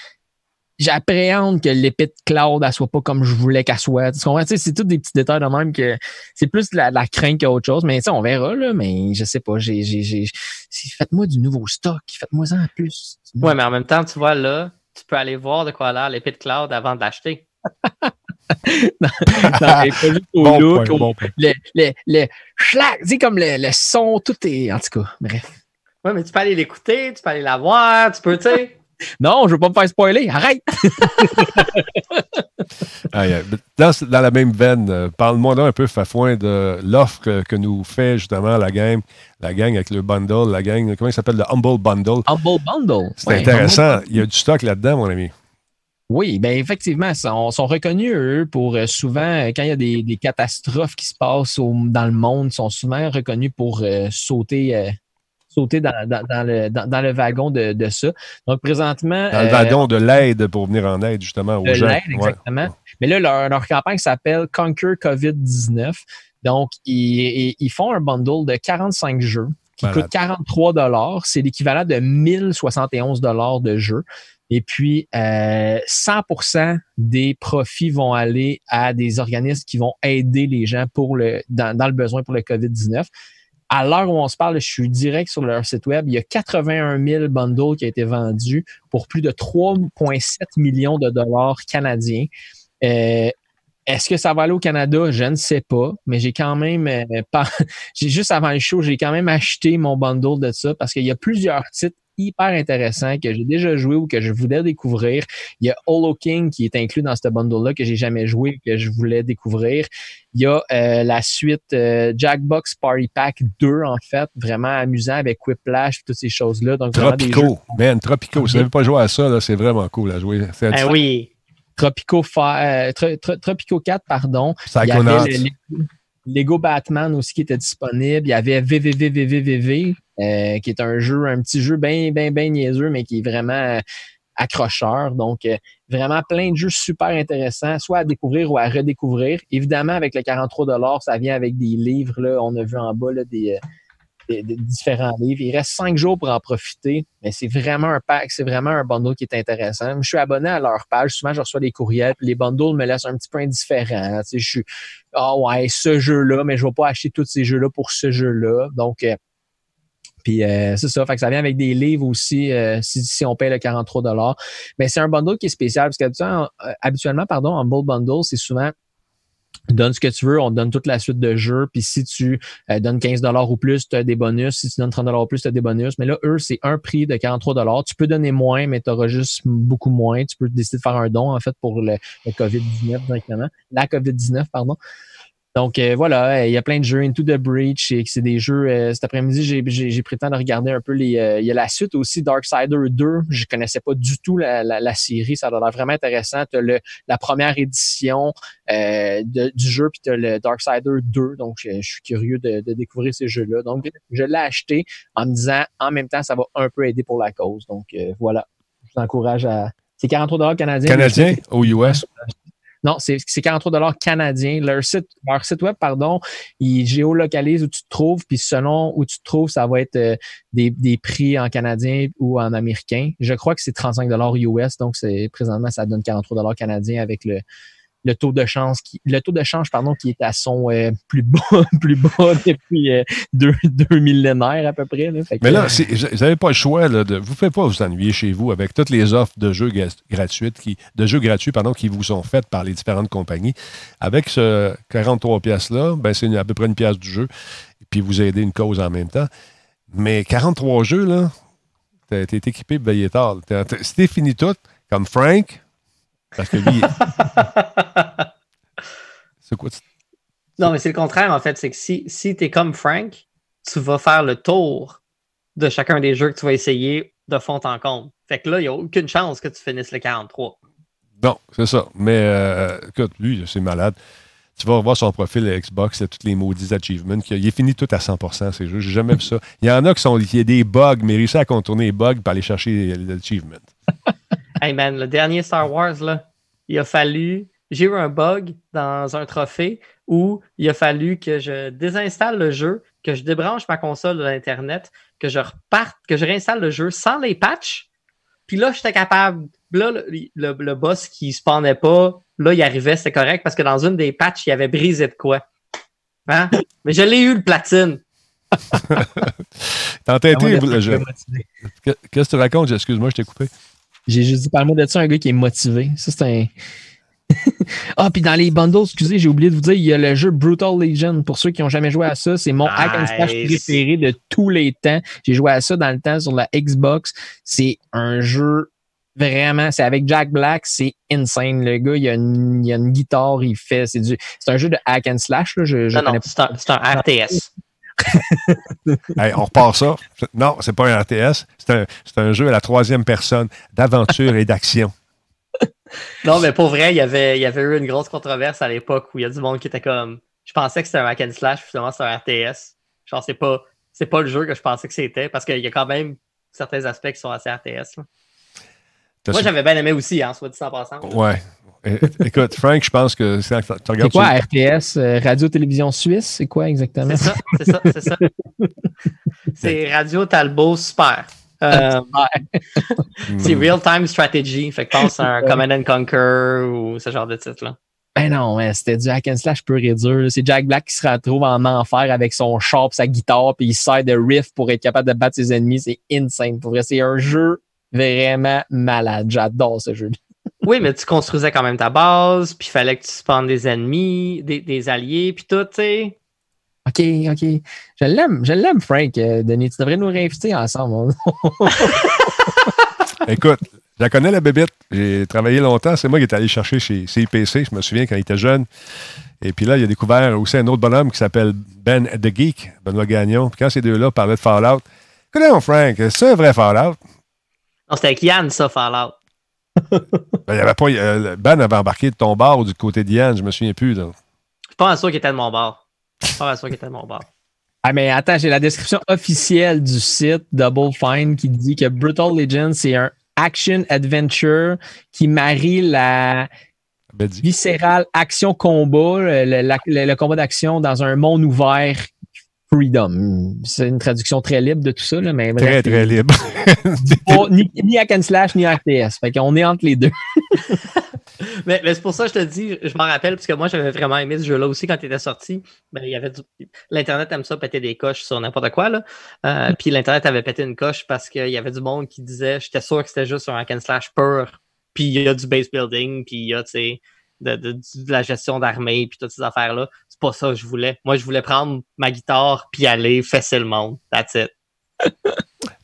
j'appréhende que l'épée de Cloud, elle soit pas comme je voulais qu'elle soit. Tu comprends? Tu sais, c'est tous des petits détails de même que c'est plus de la, de la crainte qu'autre chose. Mais ça, on verra, là. Mais je sais pas. J'ai, j'ai, j'ai, c'est- faites-moi du nouveau stock. Faites-moi ça en plus. Ouais, mais en même temps, tu vois, là, tu peux aller voir de quoi a l'air l'épée de cloud avant de l'acheter. Non, mais pas juste au Bon look, point, au- bon point. le, le, le, schlac, tu sais, comme le, le son, tout est, en tout cas, bref. Ouais, mais tu peux aller l'écouter, tu peux aller la voir, tu peux, tu sais. Non, je veux pas me faire spoiler. Arrête! Dans, dans la même veine, euh, parle-moi là un peu, Fafouin, de l'offre que, nous fait justement la gang, la gang avec le bundle, la gang, comment il s'appelle, le Humble Bundle? Humble Bundle. C'est Ouais, intéressant. Il y a du stock là-dedans, mon ami. Oui, ben effectivement, ils sont, sont reconnus, eux, pour euh, souvent, euh, quand il y a des, des catastrophes qui se passent au- dans le monde, ils sont souvent reconnus pour euh, sauter, euh, sauter dans, dans- dans le, dans, le wagon de, de ça. Donc, présentement. Dans le euh, wagon de l'aide pour venir en aide justement aux de gens. l'aide, Ouais. exactement. Mais là, leur, leur campagne s'appelle Conquer COVID-19. Donc, ils, ils- font un bundle de 45 jeux qui Malade. coûte 43 C'est l'équivalent de 1071 de jeux. Et puis, euh, 100% des profits vont aller à des organismes qui vont aider les gens pour le, dans, dans le besoin pour le COVID-19. À l'heure où on se parle, je suis direct sur leur site web. Il y a 81 000 bundles qui ont été vendus pour plus de 3,7 millions de dollars canadiens. Euh, est-ce que ça va aller au Canada? Je ne sais pas, mais j'ai quand même euh. J'ai juste avant le show, j'ai quand même acheté mon bundle de ça parce qu'il y a plusieurs titres hyper intéressants que j'ai déjà joué ou que je voulais découvrir. Il y a Holo King qui est inclus dans ce bundle-là que j'ai jamais joué que je voulais découvrir. Il y a euh, la suite euh, Jackbox Party Pack 2, en fait, vraiment amusant avec Whiplash et toutes ces choses-là. Donc, vraiment des jeux Tropico, man, Tropico. Si vous n'avez pas joué à ça, là, c'est vraiment cool à jouer. Ah oui. Tropico, Fi- euh, Tro- Tro- Tropico 4, pardon. Il Lego Batman aussi qui était disponible. Il y avait VVVVVVV, euh, qui est un jeu, un petit jeu bien, bien, bien niaiseux, mais qui est vraiment euh, accrocheur. Donc, euh, vraiment plein de jeux super intéressants, soit à découvrir ou à redécouvrir. Évidemment, avec le 43 ça vient avec des livres. Là, on a vu en bas là, des, euh, des- différents livres. Il reste cinq jours pour en profiter, mais c'est vraiment un pack, c'est vraiment un bundle qui est intéressant. Je suis abonné à leur page. Souvent, je reçois des courriels, puis les bundles me laissent un petit peu indifférent. Tu sais, je suis, ah ouais, ce jeu-là, mais je vais pas acheter tous ces jeux-là pour ce jeu-là. Donc, euh, puis euh, c'est ça, fait que ça vient avec des livres aussi euh, si, si on paye le 43 Mais c'est un bundle qui est spécial parce qu'habituellement, euh, habituellement, pardon, Humble Bundle, c'est souvent donne ce que tu veux, on te donne toute la suite de jeux, puis si tu euh, donnes 15 ou plus, tu as des bonus, si tu donnes 30 ou plus, tu as des bonus. Mais là, eux, c'est un prix de 43 Tu peux donner moins, mais tu auras juste beaucoup moins. Tu peux décider de faire un don, en fait, pour le, le COVID-19 directement. La COVID-19, pardon. Donc euh, voilà, il y a plein de jeux. Into the Breach, et que c'est des jeux. euh, cet après-midi, j'ai, j'ai, j'ai pris le temps de regarder un peu les. euh, il y a la suite aussi, Darksider 2. Je connaissais pas du tout la, la, la série. Ça a l'air vraiment intéressant. Tu as le, la première édition euh, de- du jeu, puis tu as le Darksider 2. Donc, je, je suis curieux de, de découvrir ces jeux-là. Donc, je l'ai acheté en me disant en même temps, ça va un peu aider pour la cause. Donc euh, voilà. Je vous encourage à. C'est 43 canadiens. Canadien? au US. Non, c'est c'est 43 canadiens. Leur site, leur site web, pardon, il géolocalise où tu te trouves, puis selon où tu te trouves, ça va être euh, des, des prix en canadien ou en américain. Je crois que c'est 35 US, donc c'est présentement ça donne 43 canadiens avec le le taux de change qui le taux de change pardon qui est à son euh, plus bas plus bas depuis euh, deux, deux millénaires à peu près là. Fait que, Mais là, euh, vous n'avez pas le choix. Là, de, vous ne pouvez pas vous ennuyer chez vous avec toutes les offres de jeux gratuites qui, de jeux gratuits pardon, qui vous sont faites par les différentes compagnies. Avec ce 43 pièces là ben, c'est à peu près une pièce du jeu. Et puis vous aidez une cause en même temps. Mais 43 jeux, là, t'es équipé de veiller tard. T'es- t'es- Si t'es fini tout, comme Frank, parce que lui, c'est quoi? Non, mais c'est le contraire, en fait. C'est que si, si tu es comme Frank, tu vas faire le tour de chacun des jeux que tu vas essayer de fond en comble. Fait que là, il n'y a aucune chance que tu finisses le 43. Non, c'est ça. Mais euh, écoute, lui, c'est malade. Tu vas voir son profil Xbox, là, tous les maudits achievements. Il est fini tout à 100% ces jeux. J'ai jamais vu ça. Il y en a qui sont a des bugs, mais réussi à contourner les bugs pour aller chercher les achievements. Hey man, le dernier Star Wars, là, il a fallu. J'ai eu un bug dans un trophée où il a fallu que je désinstalle le jeu, que je débranche ma console de l'Internet, que je reparte, que je réinstalle le jeu sans les patchs. Puis là, j'étais capable. Là, le, le- le boss qui spawnait pas, là, il arrivait, c'était correct parce que dans une des patchs, il avait brisé de quoi. Hein? Mais je l'ai eu, le platine. T'as entêté, de le jeu. Qu'est-ce que tu racontes? Excuse-moi, je t'ai coupé. J'ai juste dit, parle-moi de ça, un gars qui est motivé. Ça, c'est un. ah, puis dans les bundles, excusez, j'ai oublié de vous dire, il y a le jeu Brutal Legion. Pour ceux qui n'ont jamais joué à ça, c'est mon hack and slash préféré de tous les temps. J'ai joué à ça dans le temps sur la Xbox. C'est un jeu vraiment, c'est avec Jack Black, c'est insane. Le gars, il a une, il a une guitare, il fait, c'est du, c'est un jeu de hack and slash. Là, je, je Non, non, connais c'est un, c'est un RTS. Hey, on repart ça. Non, c'est pas un RTS. C'est un, un jeu à la troisième personne d'aventure et d'action. Non, mais pour vrai, il y avait, il y avait eu une grosse controverse à l'époque où il y a du monde qui était comme. Je pensais que c'était un hack and slash, finalement c'est un RTS. Genre, c'est pas, c'est pas le jeu que je pensais que c'était, parce qu'il y a quand même certains aspects qui sont assez RTS. là. Moi, j'avais bien aimé aussi, hein, soit dit en passant. Ouais. É- Écoute, Frank, je pense que c'est- tu C'est regardes quoi sur- RTS? euh, Radio-Télévision Suisse? C'est quoi exactement? C'est ça, c'est ça, c'est ça. C'est Radio Talbot Super. Euh, c'est Hmm. Real Time Strategy. Fait que pense à un Command and Conquer ou ce genre de titre-là. Ben non, mais c'était du hack and slash pur et dur. C'est Jack Black qui se retrouve en enfer avec son char sa guitare, puis il sert de riff pour être capable de battre ses ennemis. C'est insane. Pour vrai, c'est un jeu vraiment malade. J'adore ce jeu. Oui, mais tu construisais quand même ta base, puis il fallait que tu spawnes des ennemis, des, des alliés, puis tout, tu sais. OK, OK. Je l'aime, je l'aime, Frank. Euh, Denis, tu devrais nous réinviter ensemble. Écoute, je la connais, la bébête. J'ai travaillé longtemps. C'est moi qui est allé chercher chez CIPC. Je me souviens quand il était jeune. Et puis là, il a découvert aussi un autre bonhomme qui s'appelle Ben The Geek, Benoît Gagnon. Puis quand ces deux-là parlaient de Fallout, Écoute, Frank, c'est un vrai Fallout? Non, c'était avec Yann, ça, Fallout. Ben, il y avait pas, euh, ben avait embarqué de ton bar ou du côté d'Yann, je me souviens plus. là. Je suis pas sûr qu'il était de mon bar. Je suis pas sûr qu'il était de mon bar. Ah, mais attends, j'ai la description officielle du site Double Fine qui dit que Brutal Legend, c'est un action adventure qui marie la viscérale action-combat, le- le combat d'action dans un monde ouvert freedom. C'est une traduction très libre de tout ça, là, mais bref, Très, très libre. ni, ni hack and slash, ni RTS. Fait qu'on est entre les deux. Mais, mais c'est pour ça que je te dis, je m'en rappelle, parce que moi, j'avais vraiment aimé ce jeu-là aussi quand il était sorti. Ben, il y avait du... L'Internet aime ça péter des coches sur n'importe quoi. Là. Euh, Puis l'Internet avait pété une coche parce qu'il y avait du monde qui disait j'étais sûr que c'était juste un hack and slash pur. Puis il y a du base building, puis il y a, tu sais, de, de- de la gestion d'armée, puis toutes ces affaires-là. C'est pas ça que je voulais. Moi, je voulais prendre ma guitare, puis aller fesser le monde. That's it.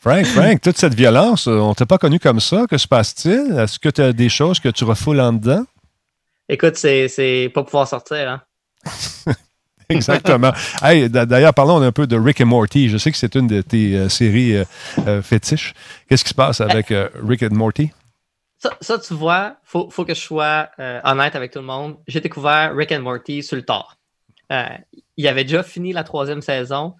Frank, Frank, toute cette violence, euh, on t'a pas connu comme ça. Que se passe-t-il? Est-ce que tu as des choses que tu refoules en dedans? Écoute, c'est c'est pas pouvoir sortir. Hein? Exactement. hey, D'ailleurs, parlons un peu de Rick et Morty. Je sais que c'est une de tes euh, séries euh, euh, fétiches. Qu'est-ce qui se passe avec Rick et Morty? Ça, ça, tu vois, faut, faut que je sois euh, honnête avec tout le monde. J'ai découvert Rick and Morty sur le tard. Euh, il avait déjà fini la troisième saison,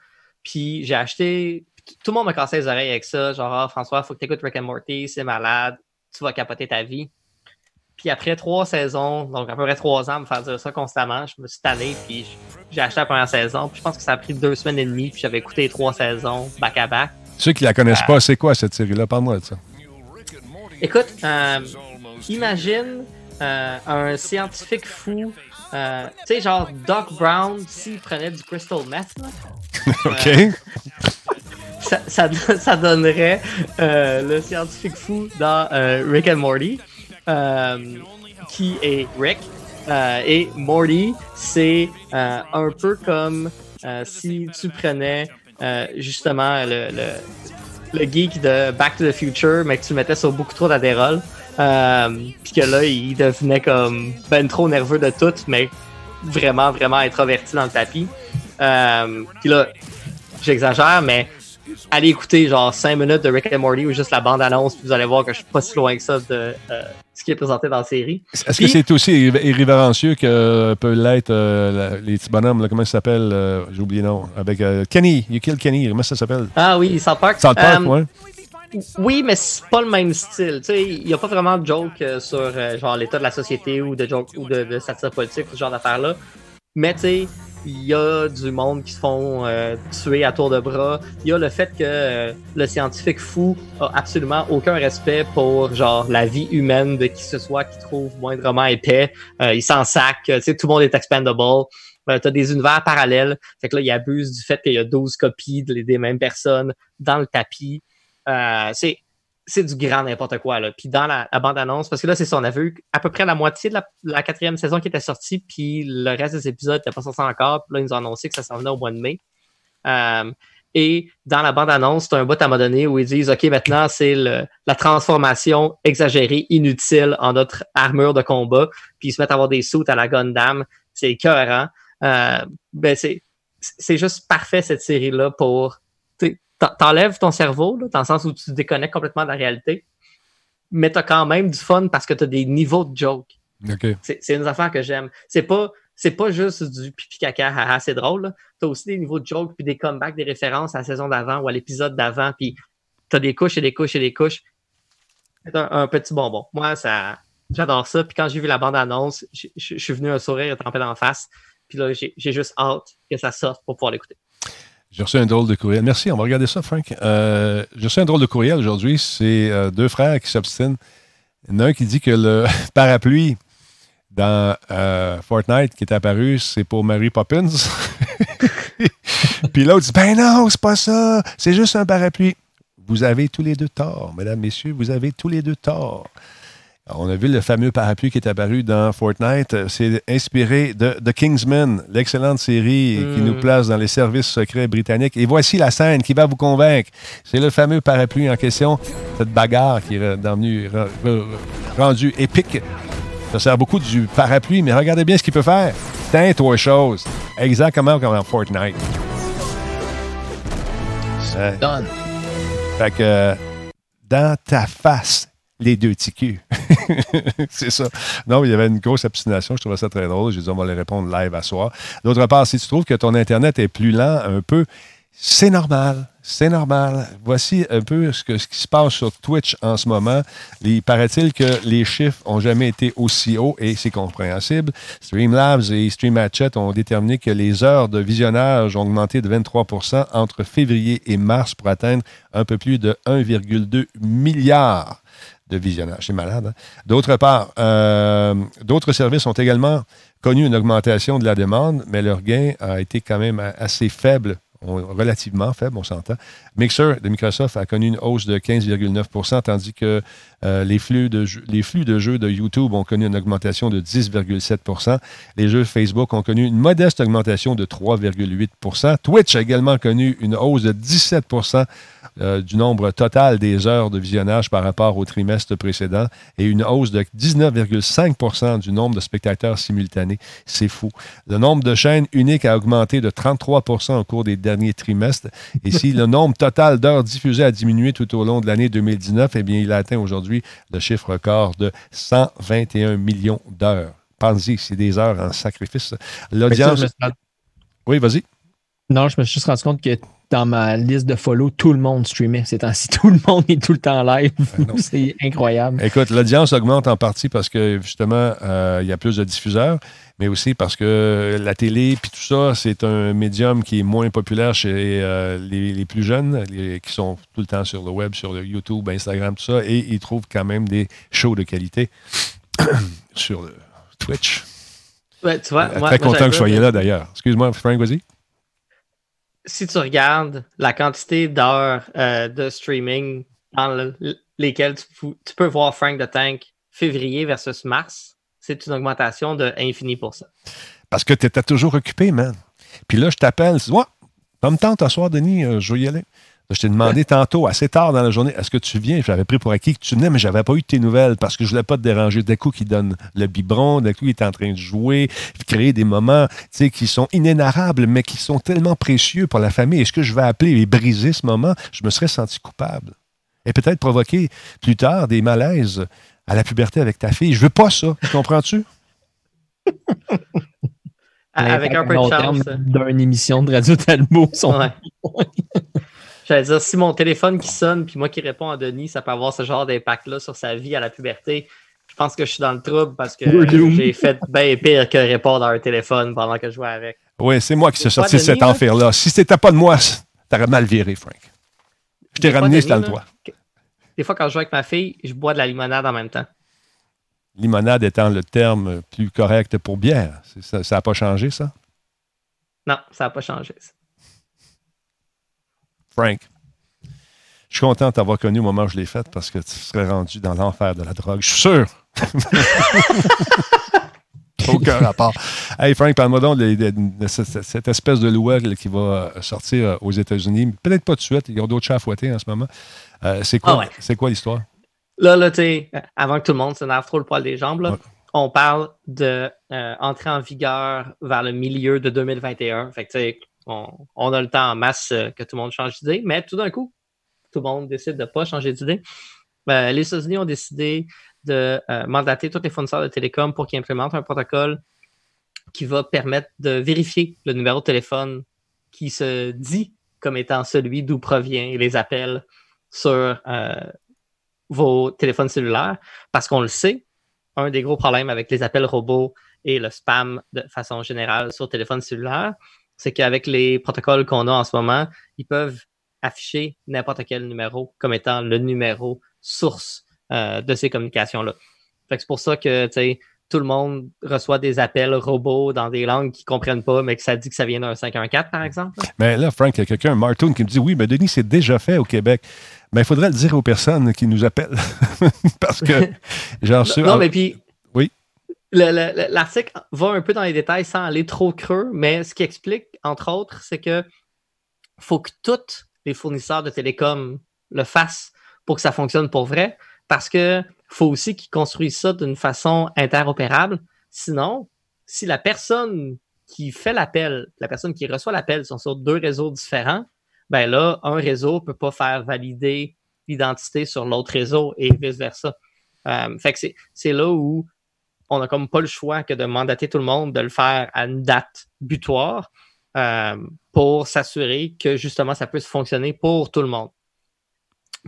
puis j'ai acheté. Tout le monde m'a cassé les oreilles avec ça. Genre, ah, François, faut que tu écoutes Rick and Morty, c'est malade, tu vas capoter ta vie. Puis après trois saisons, donc à peu près trois ans, me faire dire ça constamment, je me suis tanné, puis j'ai acheté la première saison. Puis je pense que ça a pris deux semaines et demie, puis j'avais écouté les trois saisons back-à-back. Ceux qui la connaissent pas, c'est quoi cette série-là? Parle-moi de ça. Écoute, euh, imagine euh, un scientifique fou, euh, tu sais, genre Doc Brown, s'il prenait du crystal meth, là, OK? ça, ça, ça donnerait euh, le scientifique fou dans euh, Rick and Morty, euh, qui est Rick. Euh, et Morty, c'est euh, un peu comme euh, si tu prenais euh, justement le, le, le, geek de Back to the Future, mais que tu mettais sur beaucoup trop d'adérol. Euh, puis que là, il devenait comme ben trop nerveux de tout, mais vraiment, vraiment introverti dans le tapis. Euh, puis là, j'exagère, mais allez écouter genre 5 minutes de Rick and Morty ou juste la bande-annonce, puis vous allez voir que je suis pas si loin que ça de euh, ce qui est présenté dans la série. Est-ce que c'est aussi irrévérencieux que peut l'être euh, les petits bonhommes, là, comment ça s'appelle euh, J'ai oublié le nom. Avec euh, Kenny, You Kill Kenny, comment ça s'appelle? Ah oui, South Park. South Park, ouais. Oui, mais c'est pas le même style. Il n'y a pas vraiment de joke sur genre l'état de la société ou de joke ou de, de satire politique, ce genre d'affaires-là. Mais tu sais, il y a du monde qui se font euh, tuer à tour de bras. Il y a le fait que euh, le scientifique fou a absolument aucun respect pour genre la vie humaine de qui ce soit qui trouve moindrement épais. Euh, il s'en sac. Tu sais, tout le monde est expendable. Euh, tu as des univers parallèles. Fait que là, il abuse du fait qu'il y a 12 copies des mêmes personnes dans le tapis. c'est c'est du grand n'importe quoi. Là. Puis dans la, bande-annonce, parce que là, c'est ça, on a vu à peu près la moitié de la, quatrième saison qui était sortie, puis le reste des épisodes n'était pas sorti encore. Puis là, ils nous ont annoncé que ça s'en venait au mois de mai. Euh, et dans la bande-annonce, c'est un bout à un moment donné où ils disent OK, maintenant, c'est la transformation exagérée, inutile en notre armure de combat. Puis ils se mettent à avoir des soutes à la Gundam. C'est écœurant. Euh, ben, c'est juste parfait, cette série-là, pour t'enlèves ton cerveau, là, dans le sens où tu te déconnectes complètement de la réalité, mais t'as quand même du fun parce que t'as des niveaux de joke. C'est une affaire que j'aime. C'est pas c'est pas juste du pipi caca, haha, c'est drôle. T'as aussi des niveaux de joke puis des comebacks, des références à la saison d'avant ou à l'épisode d'avant, puis t'as des couches et des couches et des couches. C'est un, petit bonbon. Moi, ça, j'adore ça. Puis quand j'ai vu la bande-annonce, je suis venu un sourire trempé la face. Puis là, j'ai juste hâte que ça sorte pour pouvoir l'écouter. J'ai reçu un drôle de courriel. Merci, on va regarder ça, Frank. Euh, j'ai reçu un drôle de courriel aujourd'hui. C'est euh, deux frères qui s'obstinent. Il un qui dit que le parapluie dans euh, Fortnite qui est apparu, c'est pour Mary Poppins. Puis l'autre dit Ben non, c'est pas ça. C'est juste un parapluie. Vous avez tous les deux tort, mesdames, messieurs. Vous avez tous les deux tort. On a vu le fameux parapluie qui est apparu dans Fortnite. C'est inspiré de The Kingsman, l'excellente série qui nous hmm. place dans les services secrets britanniques. Et voici la scène qui va vous convaincre. C'est le fameux parapluie en question, cette bagarre qui est devenue rendue épique. Ça sert beaucoup du parapluie, mais regardez bien ce qu'il peut faire. Teint trois choses. Exactement comme dans Fortnite. Done. Fait que dans ta face, les deux TQ. c'est ça. Non, il y avait une grosse obstination. Je trouvais ça très drôle. J'ai dit, on va les répondre live à soir. D'autre part, si tu trouves que ton Internet est plus lent un peu, c'est normal. C'est normal. Voici un peu ce, qui se passe sur Twitch en ce moment. Il paraît-il que les chiffres n'ont jamais été aussi hauts et c'est compréhensible. Streamlabs et StreamHatchet ont déterminé que les heures de visionnage ont augmenté de 23% entre février et mars pour atteindre un peu plus de 1,2 milliard de visionnage. C'est malade. Hein? D'autre part, euh, d'autres services ont également connu une augmentation de la demande, mais leur gain a été quand même assez faible relativement faible, on s'entend. Mixer de Microsoft a connu une hausse de 15,9% tandis que euh, les, flux de les flux de jeux de YouTube ont connu une augmentation de 10,7% Les jeux Facebook ont connu une modeste augmentation de 3,8% Twitch a également connu une hausse de 17% euh, du nombre total des heures de visionnage par rapport au trimestre précédent et une hausse de 19,5% du nombre de spectateurs simultanés. C'est fou. Le nombre de chaînes uniques a augmenté de 33% au cours des derniers trimestres. Et si le nombre total d'heures diffusées a diminué tout au long de l'année 2019, eh bien, il a atteint aujourd'hui le chiffre record de 121 millions d'heures. Pensez, c'est des heures en sacrifice. L'audience. Oui, vas-y. Non, je me suis juste rendu compte que dans ma liste de follow, tout le monde streamait. C'est ainsi, tout le monde est tout le temps live. Ben c'est incroyable. Écoute, l'audience augmente en partie parce que justement, euh, il y a plus de diffuseurs, mais aussi parce que la télé puis tout ça, c'est un médium qui est moins populaire chez euh, les, plus jeunes, qui sont tout le temps sur le web, sur le YouTube, Instagram, tout ça, et ils trouvent quand même des shows de qualité sur le Twitch. Ouais, tu vois, Très content que vous soyez là d'ailleurs. Excuse-moi, Frank, vas-y si tu regardes la quantité d'heures euh, de streaming dans lesquelles tu, peux voir Frank the Tank février versus mars, c'est une augmentation de infini pour ça. Parce que tu étais toujours occupé, man. Puis là, je t'appelle, tu Ça me tente, à soir, Denis, euh, je vais y aller. Je t'ai demandé tantôt, assez tard dans la journée, est-ce que tu viens? J'avais pris pour acquis que tu venais, mais j'avais pas eu de tes nouvelles parce que je voulais pas te déranger. D'un coup, qui donne le biberon, d'un coup, il est en train de jouer, créer des moments tu sais, qui sont inénarrables, mais qui sont tellement précieux pour la famille. Est-ce que je vais appeler et briser ce moment? Je me serais senti coupable. Et peut-être provoquer plus tard des malaises à la puberté avec ta fille. Je veux pas ça. Comprends-tu? Avec un peu de chance. D'une émission de Radio Talbot. Sont... Ouais. J'allais dire, si mon téléphone qui sonne, puis moi qui réponds à Denis, ça peut avoir ce genre d'impact-là sur sa vie à la puberté. Je pense que je suis dans le trouble parce que j'ai fait bien pire que répondre à un téléphone pendant que je jouais avec. Oui, c'est moi qui suis C'est sorti de cet enfer-là. Si c'était pas de moi, t'aurais mal viré, Frank. Je t'ai ramené, Denis, c'était le toi. Des fois, quand je joue avec ma fille, je bois de la limonade en même temps. Limonade étant le terme plus correct pour bière. C'est Ça n'a pas changé, ça? Non, ça n'a pas changé. ça. Frank, je suis content de t'avoir connu au moment où je l'ai fait parce que tu serais rendu dans l'enfer de la drogue. Je suis sûr. Aucun rapport. Hey Frank, parle-moi donc de, de- de cette, cette espèce de loi qui va sortir euh, aux États-Unis. Peut-être pas tout de suite, ils ont d'autres chats à fouetter en ce moment. Euh, c'est quoi, Ah ouais. c'est quoi l'histoire? Là, là, tu sais, avant que tout le monde s'énerve trop le poil des jambes, là, Ouais. on parle de euh, entrer en vigueur vers le milieu de 2021. Fait que, tu sais, on, a le temps en masse euh, que tout le monde change d'idée, mais tout d'un coup, tout le monde décide de ne pas changer d'idée. Euh, les États-Unis ont décidé de euh, mandater tous les fournisseurs de télécom pour qu'ils implémentent un protocole qui va permettre de vérifier le numéro de téléphone qui se dit comme étant celui d'où proviennent les appels sur vos téléphones cellulaires parce qu'on le sait, un des gros problèmes avec les appels robots et le spam de façon générale sur téléphone cellulaire, c'est qu'avec les protocoles qu'on a en ce moment, ils peuvent afficher n'importe quel numéro comme étant le numéro source euh, de ces communications-là. C'est pour ça que tout le monde reçoit des appels robots dans des langues qu'ils ne comprennent pas, mais que ça dit que ça vient d'un 514, par exemple. Mais là, Frank, il y a quelqu'un, Martoon, qui me dit Oui, mais Denis, c'est déjà fait au Québec. Mais il faudrait le dire aux personnes qui nous appellent. Parce que, genre, sur- Non, mais puis. Oui. le- le- le- L'article va un peu dans les détails sans aller trop creux, mais ce qui explique, entre autres, c'est que faut que tous les fournisseurs de télécom le fassent pour que ça fonctionne pour vrai, parce que faut aussi qu'ils construisent ça d'une façon interopérable. Sinon, si la personne qui fait l'appel, la personne qui reçoit l'appel sont sur deux réseaux différents, ben là, un réseau peut pas faire valider l'identité sur l'autre réseau et vice-versa. Euh, fait que c'est là où on n'a comme pas le choix que de mandater tout le monde de le faire à une date butoir euh, pour s'assurer que justement ça puisse fonctionner pour tout le monde.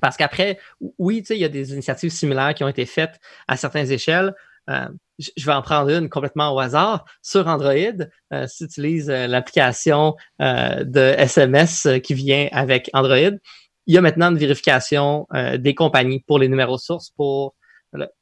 Parce qu'après, oui, il y a des initiatives similaires qui ont été faites à certaines échelles. Euh, je vais en prendre une complètement au hasard. Sur Android, euh, si tu utilises euh, l'application de SMS qui vient avec Android, il y a maintenant une vérification des compagnies pour les numéros sources pour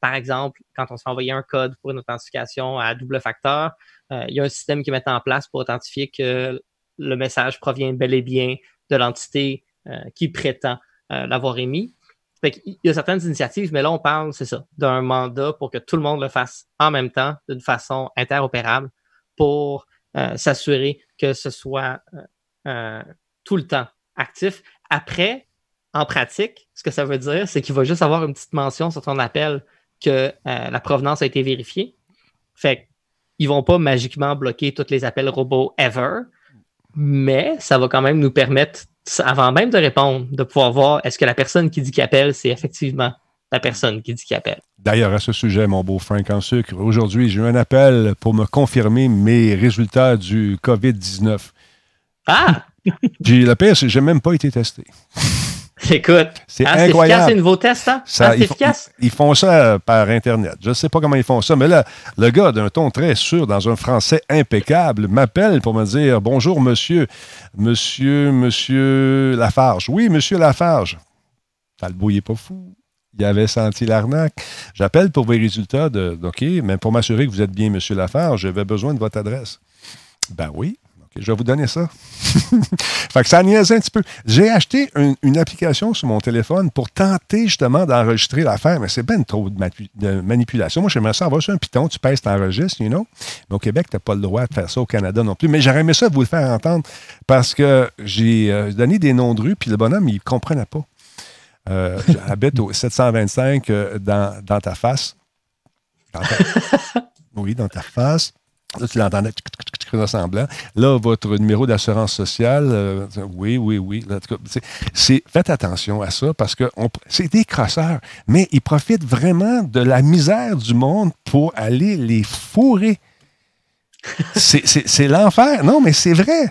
par exemple, quand on se fait envoyer un code pour une authentification à double facteur, euh, il y a un système qui est en place pour authentifier que le message provient bel et bien de l'entité euh, qui prétend euh, l'avoir émis. Qu'il y a certaines initiatives, mais là, on parle, c'est ça, d'un mandat pour que tout le monde le fasse en même temps, d'une façon interopérable, pour s'assurer que ce soit tout le temps actif. Après, en pratique, ce que ça veut dire, c'est qu'il va juste avoir une petite mention sur ton appel que euh, la provenance a été vérifiée. Fait qu'ils vont pas magiquement bloquer tous les appels robots ever, mais ça va quand même nous permettre, avant même de répondre, de pouvoir voir est-ce que la personne qui dit qu'il appelle, c'est effectivement la personne qui dit qu'il appelle. D'ailleurs, à ce sujet, mon beau Frank en sucre, aujourd'hui, j'ai eu un appel pour me confirmer mes résultats du COVID-19. Ah! J'ai le pire, c'est que j'ai même pas été testé. Écoute, C'est hein, c'est incroyable. efficace, ces nouveaux tests, hein? Ça, Hein, c'est ils, font, efficace? ils- ils font ça euh, par Internet. Je ne sais pas comment ils font ça, mais là, le gars d'un ton très sûr, dans un français impeccable, m'appelle pour me dire Bonjour, monsieur, monsieur, monsieur Lafarge. Oui, monsieur Lafarge. Talbot, il n'est pas fou. Il avait senti l'arnaque. J'appelle pour vos résultats de. OK, mais pour m'assurer que vous êtes bien, monsieur Lafarge, j'avais besoin de votre adresse. Ben oui. Je vais vous donner ça. fait que ça niaise un petit peu. J'ai acheté une, une application sur mon téléphone pour tenter justement d'enregistrer l'affaire, mais c'est ben trop de, manipulation. Moi, j'aimerais ça avoir sur un piton, tu pèses, t'enregistres, you know? Mais au Québec, tu n'as pas le droit de faire ça au Canada non plus. Mais j'aurais aimé ça vous le faire entendre parce que j'ai euh, donné des noms de rue, puis le bonhomme, il ne comprenait pas. Euh, J'habite au 725 euh, dans, dans ta face. Dans ta- oui, dans ta face. Là, tu l'entendais ressemblant. Là, votre numéro d'assurance sociale, euh, oui, oui, oui. Là, en tout cas, c'est- c'est- faites attention à ça parce que on- c'est des crosseurs, mais ils profitent vraiment de la misère du monde pour aller les fourrer. C'est- l'enfer. Non, mais c'est vrai.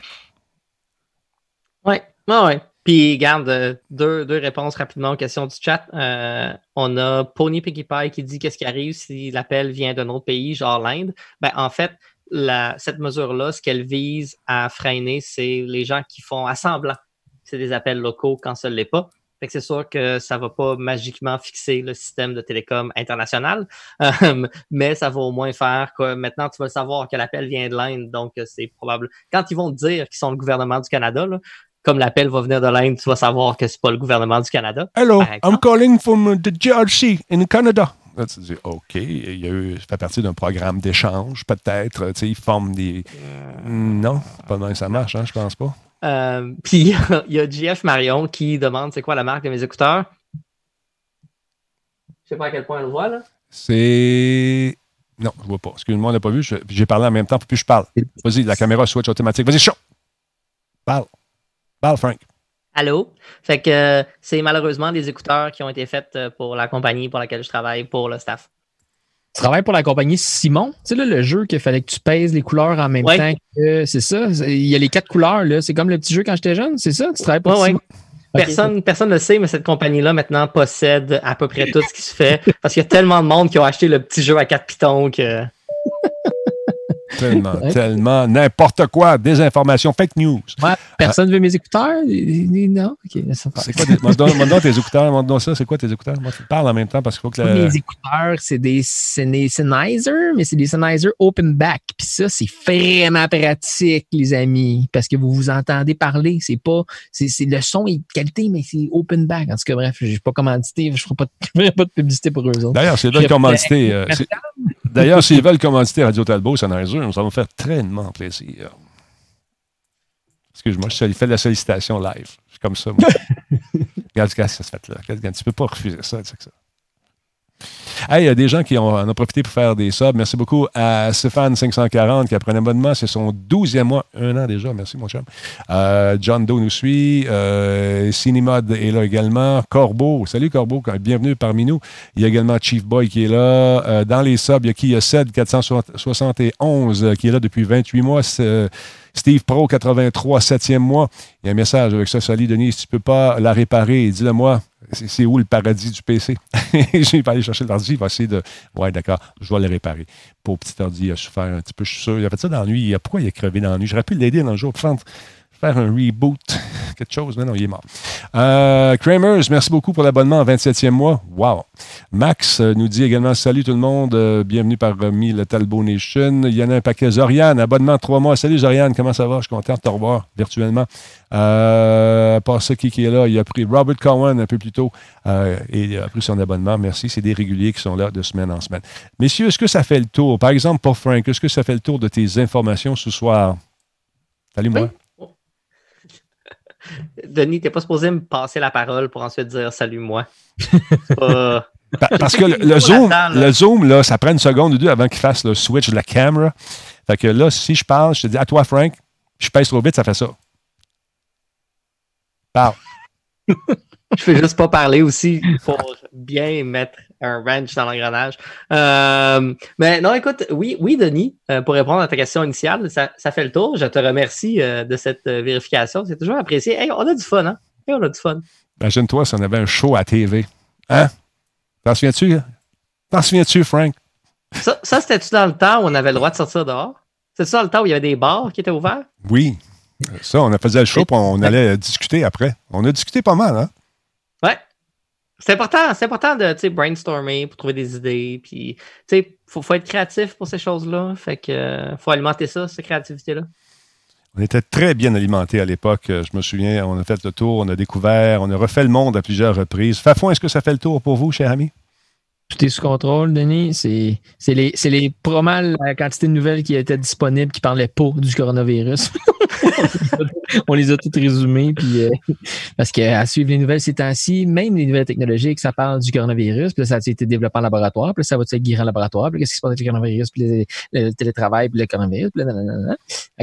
Ouais, ouais, ouais. Puis, garde, euh, deux, deux réponses rapidement aux questions du chat. Euh, on a Pony Piggy Pie qui dit qu'est-ce qui arrive si l'appel vient d'un autre pays, genre l'Inde. Ben, en fait, la, cette mesure-là, ce qu'elle vise à freiner, c'est les gens qui font assemblant. C'est des appels locaux quand ça ne l'est pas. Fait que c'est sûr que ça va pas magiquement fixer le système de télécom international, Euh, mais ça va au moins faire que maintenant tu vas savoir que l'appel vient de l'Inde, donc euh, c'est probable. Quand ils vont dire qu'ils sont le gouvernement du Canada, là, comme l'appel va venir de l'Inde, tu vas savoir que c'est pas le gouvernement du Canada. Hello. I'm calling from the GRC in Canada. Là, tu dis, OK, il y a eu, ça fait partie d'un programme d'échange, peut-être. Tu sais, ils forment des. Non, pas mal ça marche, hein, je pense pas. Euh, Puis il y a JF Marion qui demande c'est quoi la marque de mes écouteurs? Je sais pas à quel point on le voit là. C'est. Non, je vois pas. Excuse-moi, on n'a pas vu. J'ai parlé en même temps, puis je parle. Vas-y, la caméra switch automatique. Vas-y, chaud. Parle. Parle, Frank. Allô? Fait que euh, c'est malheureusement des écouteurs qui ont été faits euh, pour la compagnie pour laquelle je travaille, pour le staff. Tu travailles pour la compagnie Simon? Tu sais, là, le jeu qu'il fallait que tu pèses les couleurs en même Ouais. temps que. C'est ça? Il y a les quatre couleurs, là. C'est comme le petit jeu quand j'étais jeune, c'est ça? Tu travailles pour Ouais. Simon? Personne personne ne le sait, mais cette compagnie-là maintenant possède à peu près tout ce qui se fait parce qu'il y a tellement de monde qui ont acheté le petit jeu à quatre pitons que. Tellement, tellement, n'importe quoi. Désinformation, fake news. Ouais, personne veut mes écouteurs? Non? OK, laisse. C'est quoi donc tes écouteurs, donc ça. C'est quoi tes écouteurs? Moi, tu parles en même temps parce qu'il faut que la- Mes écouteurs, c'est des, c'est des Sennheiser, mais c'est des Sennheiser open back. Puis ça, c'est vraiment pratique, les amis, parce que vous vous entendez parler. C'est pas, c'est, c'est- le son est de qualité, mais c'est open back. En tout cas, bref, pas commandité, je ferai pas, de- je ferai pas de publicité pour eux autres. D'ailleurs, s'ils veulent Je- commanditer, euh, c'est- d'ailleurs, s'ils veulent commanditer Radio Talbot, ça va me faire très plaisir. Excuse-moi, je fais de la sollicitation live. Je suis comme ça, moi. Regarde ça se fait là. Regarde, tu peux pas refuser ça. tu sais que ça. Hey, il y a des gens qui ont, en ont profité pour faire des subs. Merci beaucoup à Stéphane540 qui a pris un abonnement. C'est son 12e mois, un an déjà. Merci, mon chum. Euh, John Doe nous suit. Euh, Cinemod est là également. Corbeau. Salut, Corbeau. Bienvenue parmi nous. Il y a également Chief Boy qui est là. Euh, dans les subs, il y a qui? Il y a Ced 471 euh, qui est là depuis 28 mois. Euh, Steve Pro 83, 7e mois. Il y a un message avec ça. Salut, Denis. Si tu peux pas la réparer, dis-le moi. C'est où le paradis du PC? J'ai pas aller chercher l'ordi, il va essayer de. Ouais, d'accord, je vais le réparer. Pour petit ordi, il a souffert un petit peu, je suis sûr. Il a fait ça a- Pourquoi il a crevé nuit? J'aurais pu l'aider dans le jour faire, un reboot, quelque chose, mais non, il est mort. Euh, Kramers, merci beaucoup pour l'abonnement en 27e mois. Wow. Max euh, nous dit également Salut tout le monde, euh, bienvenue parmi le Talbot Nation. Il y en a un paquet. Zoriane, abonnement de trois mois. Salut Zoriane, comment ça va? Je suis content de te revoir virtuellement. Euh, par qui, est là? Il a pris Robert Cowan un peu plus tôt et il a pris son abonnement. Merci. C'est des réguliers qui sont là de semaine en semaine. Messieurs, est-ce que ça fait le tour? Par exemple, pour Frank, est-ce que ça fait le tour de tes informations ce soir? Salut, moi. Denis, t'es pas supposé me passer la parole pour ensuite dire salut moi. Pas- Parce que le, zoom, le zoom, là, ça prend une seconde ou deux avant qu'il fasse le switch de la caméra. Fait que là, si je parle, je te dis à toi, Frank, je pèse trop vite, ça fait ça. Parle. Je fais juste pas parler aussi pour bien mettre un wrench dans l'engrenage. Euh, mais non, écoute, oui, oui, Denis, euh, pour répondre à ta question initiale, ça, ça fait le tour. Je te remercie euh, de cette vérification. C'est toujours apprécié. Hey, on a du fun, hein? Hey, on a du fun. Imagine-toi si on avait un show à TV. Hein? T'en souviens-tu? T'en souviens-tu, Frank? Ça, ça c'était-tu dans le temps où on avait le droit de sortir dehors? C'est ça le temps où il y avait des bars qui étaient ouverts? Oui. Ça, on a fait le show, puis on allait discuter après. On a discuté pas mal, hein? Ouais. C'est important, c'est important de brainstormer pour trouver des idées. Puis, tu faut, faut être créatif pour ces choses-là. Fait que euh, faut alimenter ça, cette créativité-là. On était très bien alimentés à l'époque. Euh, Je me souviens, on a fait le tour, on a découvert, on a refait le monde à plusieurs reprises. Fafouin, est-ce que ça fait le tour pour vous, cher ami? Tout est sous contrôle, Denis. C'est c'est les, c'est les pas mal la quantité de nouvelles qui étaient disponibles qui parlaient pas du coronavirus. On les a toutes résumées. Puis, euh, parce qu'à suivre les nouvelles ces temps-ci, même les nouvelles technologiques, ça parle du coronavirus. Puis là, ça a été développé en laboratoire. Puis là, ça va être guéri en laboratoire. Puis là, qu'est-ce qui se passe avec le coronavirus? Puis les- le, télétravail, puis le coronavirus. Puis là, nanana.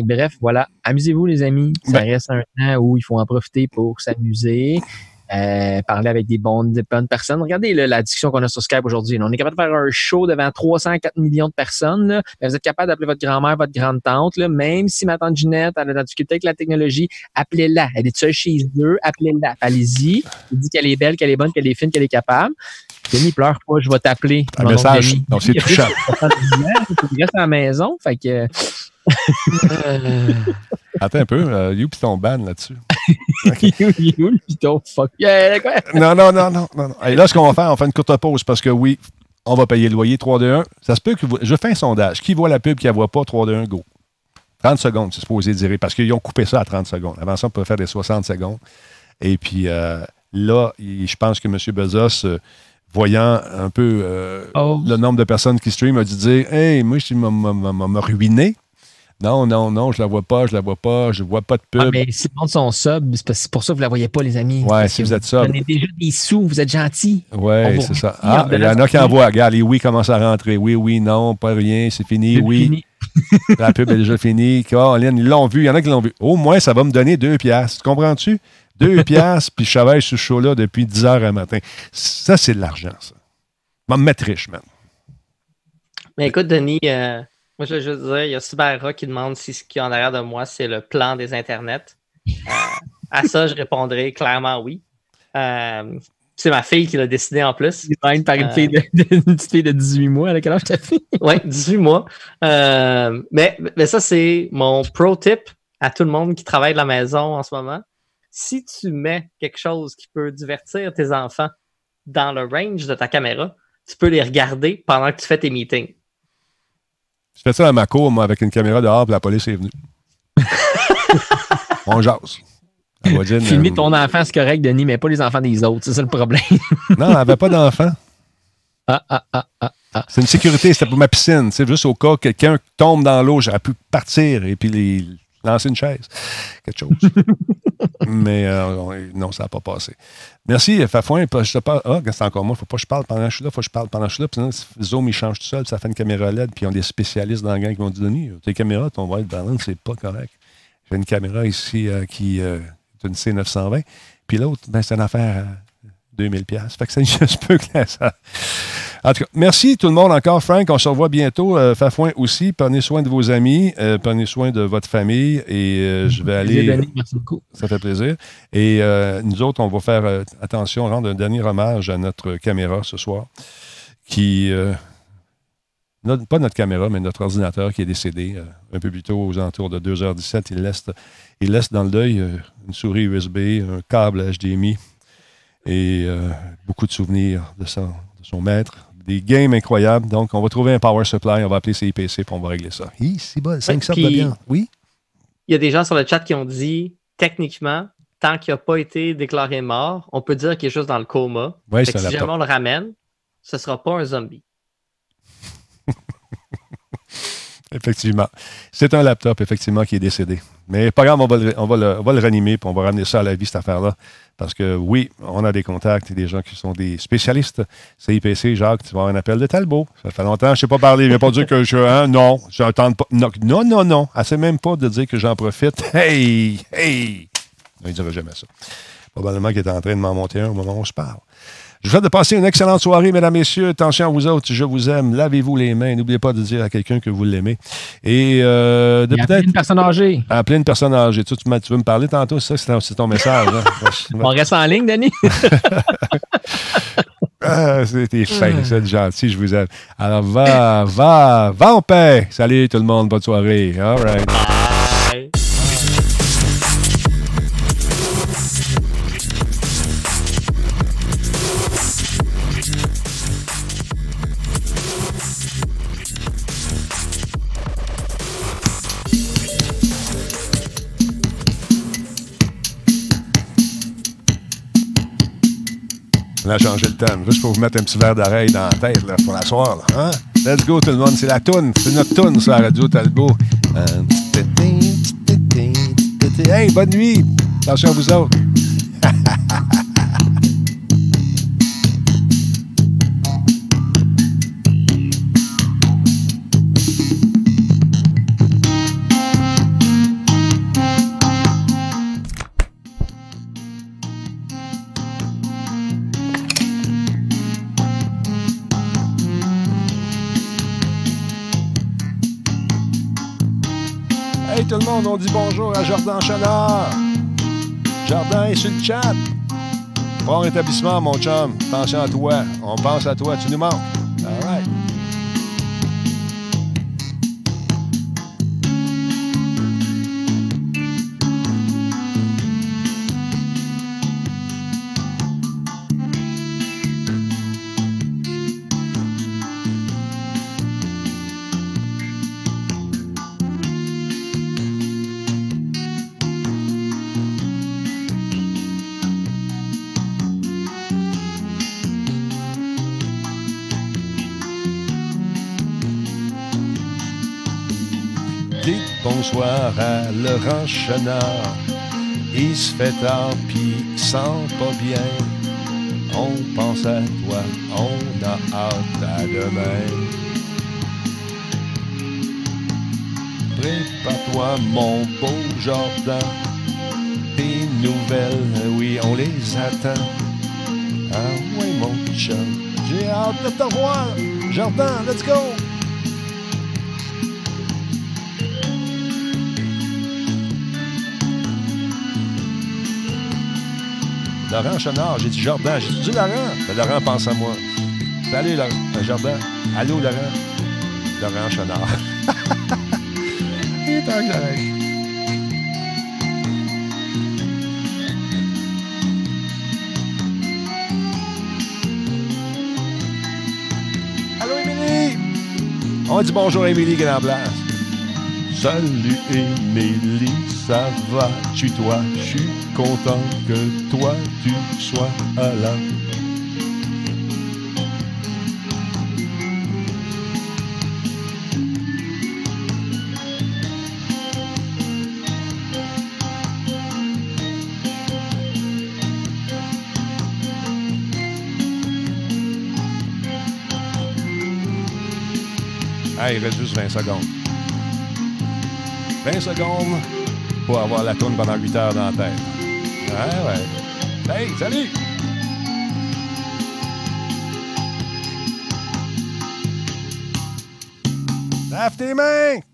Bref, voilà. Amusez-vous, les amis. Ça Ben. reste un temps où il faut en profiter pour s'amuser. Euh, parler avec des bonnes, des bonnes personnes. Regardez là, la discussion qu'on a sur Skype aujourd'hui. On est capable de faire un show devant 304 millions de personnes. Là. Mais vous êtes capable d'appeler votre grand-mère, votre grande-tante. Même si ma tante Ginette elle a de la difficulté avec la technologie, appelez-la. Elle est seule chez eux. Appelez-la. Allez-y. Elle dit qu'elle est belle, qu'elle est bonne, qu'elle est fine, qu'elle est capable. Denis, pleure pas, je vais t'appeler. Un message. Donc, c'est touchant. juste 70 ans, Il faut qu'il reste à la maison. Fait que. euh, Attends un peu, euh, you pis ton ban là-dessus. fuck. Yeah, quoi? Non, non, non, non, non. non. Et là, ce qu'on va faire, on fait une courte pause parce que oui, on va payer le loyer 3, 2, 1. Ça se peut que vous... Je fais un sondage. Qui voit la pub, qui ne la voit pas, 3, 2, 1, go. 30 secondes, c'est supposé dire. Parce qu'ils ont coupé ça à 30 secondes. Avant ça, on peut faire des 60 secondes. Et puis euh, là, il- je pense que M. Bezos, euh, voyant un peu euh, Oh. le nombre de personnes qui streament, a dû dire Hey, moi, je m'a ruiné. Non, non, non, je la vois pas, je la vois pas, je vois pas de pub. Ah, mais si le monde sont sub, c'est pour ça que vous la voyez pas, les amis. Ouais, si vous êtes sub. donnez déjà des sous, vous êtes Oui, va c'est ça. Ah, il y en a qui envoient. Regarde, les oui commencent à rentrer. Oui, oui, non, pas rien, c'est fini. Oui, fini. la pub est déjà finie. Caroline, ils l'ont vu. Il y en a qui l'ont vu. Au moins, ça va me donner deux piastres. Tu comprends-tu? Deux piastres, puis je travaille sur ce show-là depuis 10 heures un matin. Ça, c'est de l'argent, ça. Va me mettre riche, man. Mais écoute, Denis, euh, moi, je veux juste dire, il y a Subara qui demande si ce qu'il y a en arrière de moi, c'est le plan des internets. Euh, à ça, je répondrai clairement oui. Euh, c'est ma fille qui l'a décidé en plus. Design par une, Euh. fille de, de- une petite fille de 18 mois. À quel âge ta fille? Oui, 18 mois. Euh, mais, mais ça, c'est mon pro tip à tout le monde qui travaille de la maison en ce moment. Si tu mets quelque chose qui peut divertir tes enfants dans le range de ta caméra, tu peux les regarder pendant que tu fais tes meetings. Je fais ça dans ma cour, moi, avec une caméra dehors, puis la police est venue. On jase. Dire, Filmer euh, ton enfant, c'est correct, Denis, mais pas les enfants des autres. C'est ça le problème. Non, elle n'avait pas d'enfant. Ah, ah, ah, ah, ah. C'est une sécurité, c'était pour ma piscine. C'est juste au cas où quelqu'un tombe dans l'eau, j'aurais pu partir et puis les, lancer une chaise. Quelque chose. Mais euh, on- non, ça n'a pas passé. Merci, Fafouin. Je te parle. Ah, c'est encore moi. Faut pas que je parle pendant que je suis là. Faut que je parle pendant que je suis là. Puis sinon, Zoom, il change tout seul. puis ça fait une caméra LED. Puis ils ont des spécialistes dans la gang qui vont dire Denis, tes caméras, ton white balance, c'est pas correct. J'ai une caméra ici euh, qui euh, est une C920. Puis l'autre, ben, c'est une affaire à 2000 pièces. Fait que ça je peux que ça. En tout cas, merci tout le monde encore, Frank. On se revoit bientôt. Euh, Fafouin aussi. Prenez soin de vos amis. euh, prenez soin de votre famille. Et euh, je vais aller. Denis, merci beaucoup. Ça fait plaisir. Et euh, nous autres, on va faire attention, rendre un dernier hommage à notre caméra ce soir, qui. notre- pas notre caméra, mais notre ordinateur qui est décédé un peu plus tôt, aux alentours de 2h17. Il laisse, il laisse dans le deuil une souris USB, un câble HDMI et beaucoup de souvenirs de son, de son maître. Des games incroyables. Donc, on va trouver un power supply, on va appeler CIPC, puis on va régler ça. Hi, c'est bon, 5 sortes de. Oui? Il y a des gens sur le chat qui ont dit, techniquement, tant qu'il n'a pas été déclaré mort, on peut dire qu'il est juste dans le coma. Un si jamais on le ramène, ce ne sera pas un zombie. Effectivement. C'est un laptop, effectivement, qui est décédé. Mais pas grave, on va le, on va le, on va le ranimer, puis on va ramener ça à la vie, cette affaire-là. Parce que oui, on a des contacts et des gens qui sont des spécialistes. CIPC, Jacques, tu vas avoir un appel de Talbot. Ça fait longtemps, je ne sais pas parler. Ne pas dire que je. Hein, non, j'entends pas. Non, non, non, sait même pas de dire que j'en profite. Hey! Hey! Il ne dira jamais ça. Probablement qu'il est en train de m'en monter un au moment où on se parle. Je vous souhaite de passer une excellente soirée, mesdames, messieurs. Attention à vous autres, je vous aime. Lavez-vous les mains. N'oubliez pas de dire à quelqu'un que vous l'aimez. Et euh, de peut-être une personne âgée. appeler une personne âgée. Tu, veux me parler tantôt? C'est ça, c'est ton, message. hein? On reste en ligne, Denis? Ah, C'était fin, c'est gentil, je vous aime. Alors, va, va, va en paix. Salut tout le monde, bonne soirée. All right. Bye. On a changé le thème. Juste pour vous mettre un petit verre d'oreille dans la tête pour la soirée. Hein? Let's go tout le monde. C'est la toune. C'est notre toune sur la radio Talbot. Euh, Hey, bonne nuit. Attention à vous autres. Tout le monde, on dit bonjour à Jordan Chenard. Jordan est chat. Bon rétablissement, mon chum. Attention à toi. On pense à toi. Tu nous manques. Laurent Chenard. Il se fait tard pis sent pas bien. On pense à toi, on a hâte à demain. Prépare-toi, mon beau Jordan. Tes nouvelles, oui, on les attend. Ah oui, mon chum, j'ai hâte de te revoir. Jordan, let's go! Laurent Chenard, j'ai dit Jordan, j'ai dit Laurent. Ben, Laurent pense à moi. Salut Laurent, Jordan. Allô Laurent. Laurent Chenard. Il est j'arrête. Allô Émilie. On dit bonjour à Émilie en place. Salut Émilie, ça va? Tu toi? Je suis content que toi tu sois là. Ah, il reste juste 20 secondes. 20 secondes pour avoir la tourne pendant 8 heures dans la tête. Ouais, ouais. Hey, salut! Lave tes mains!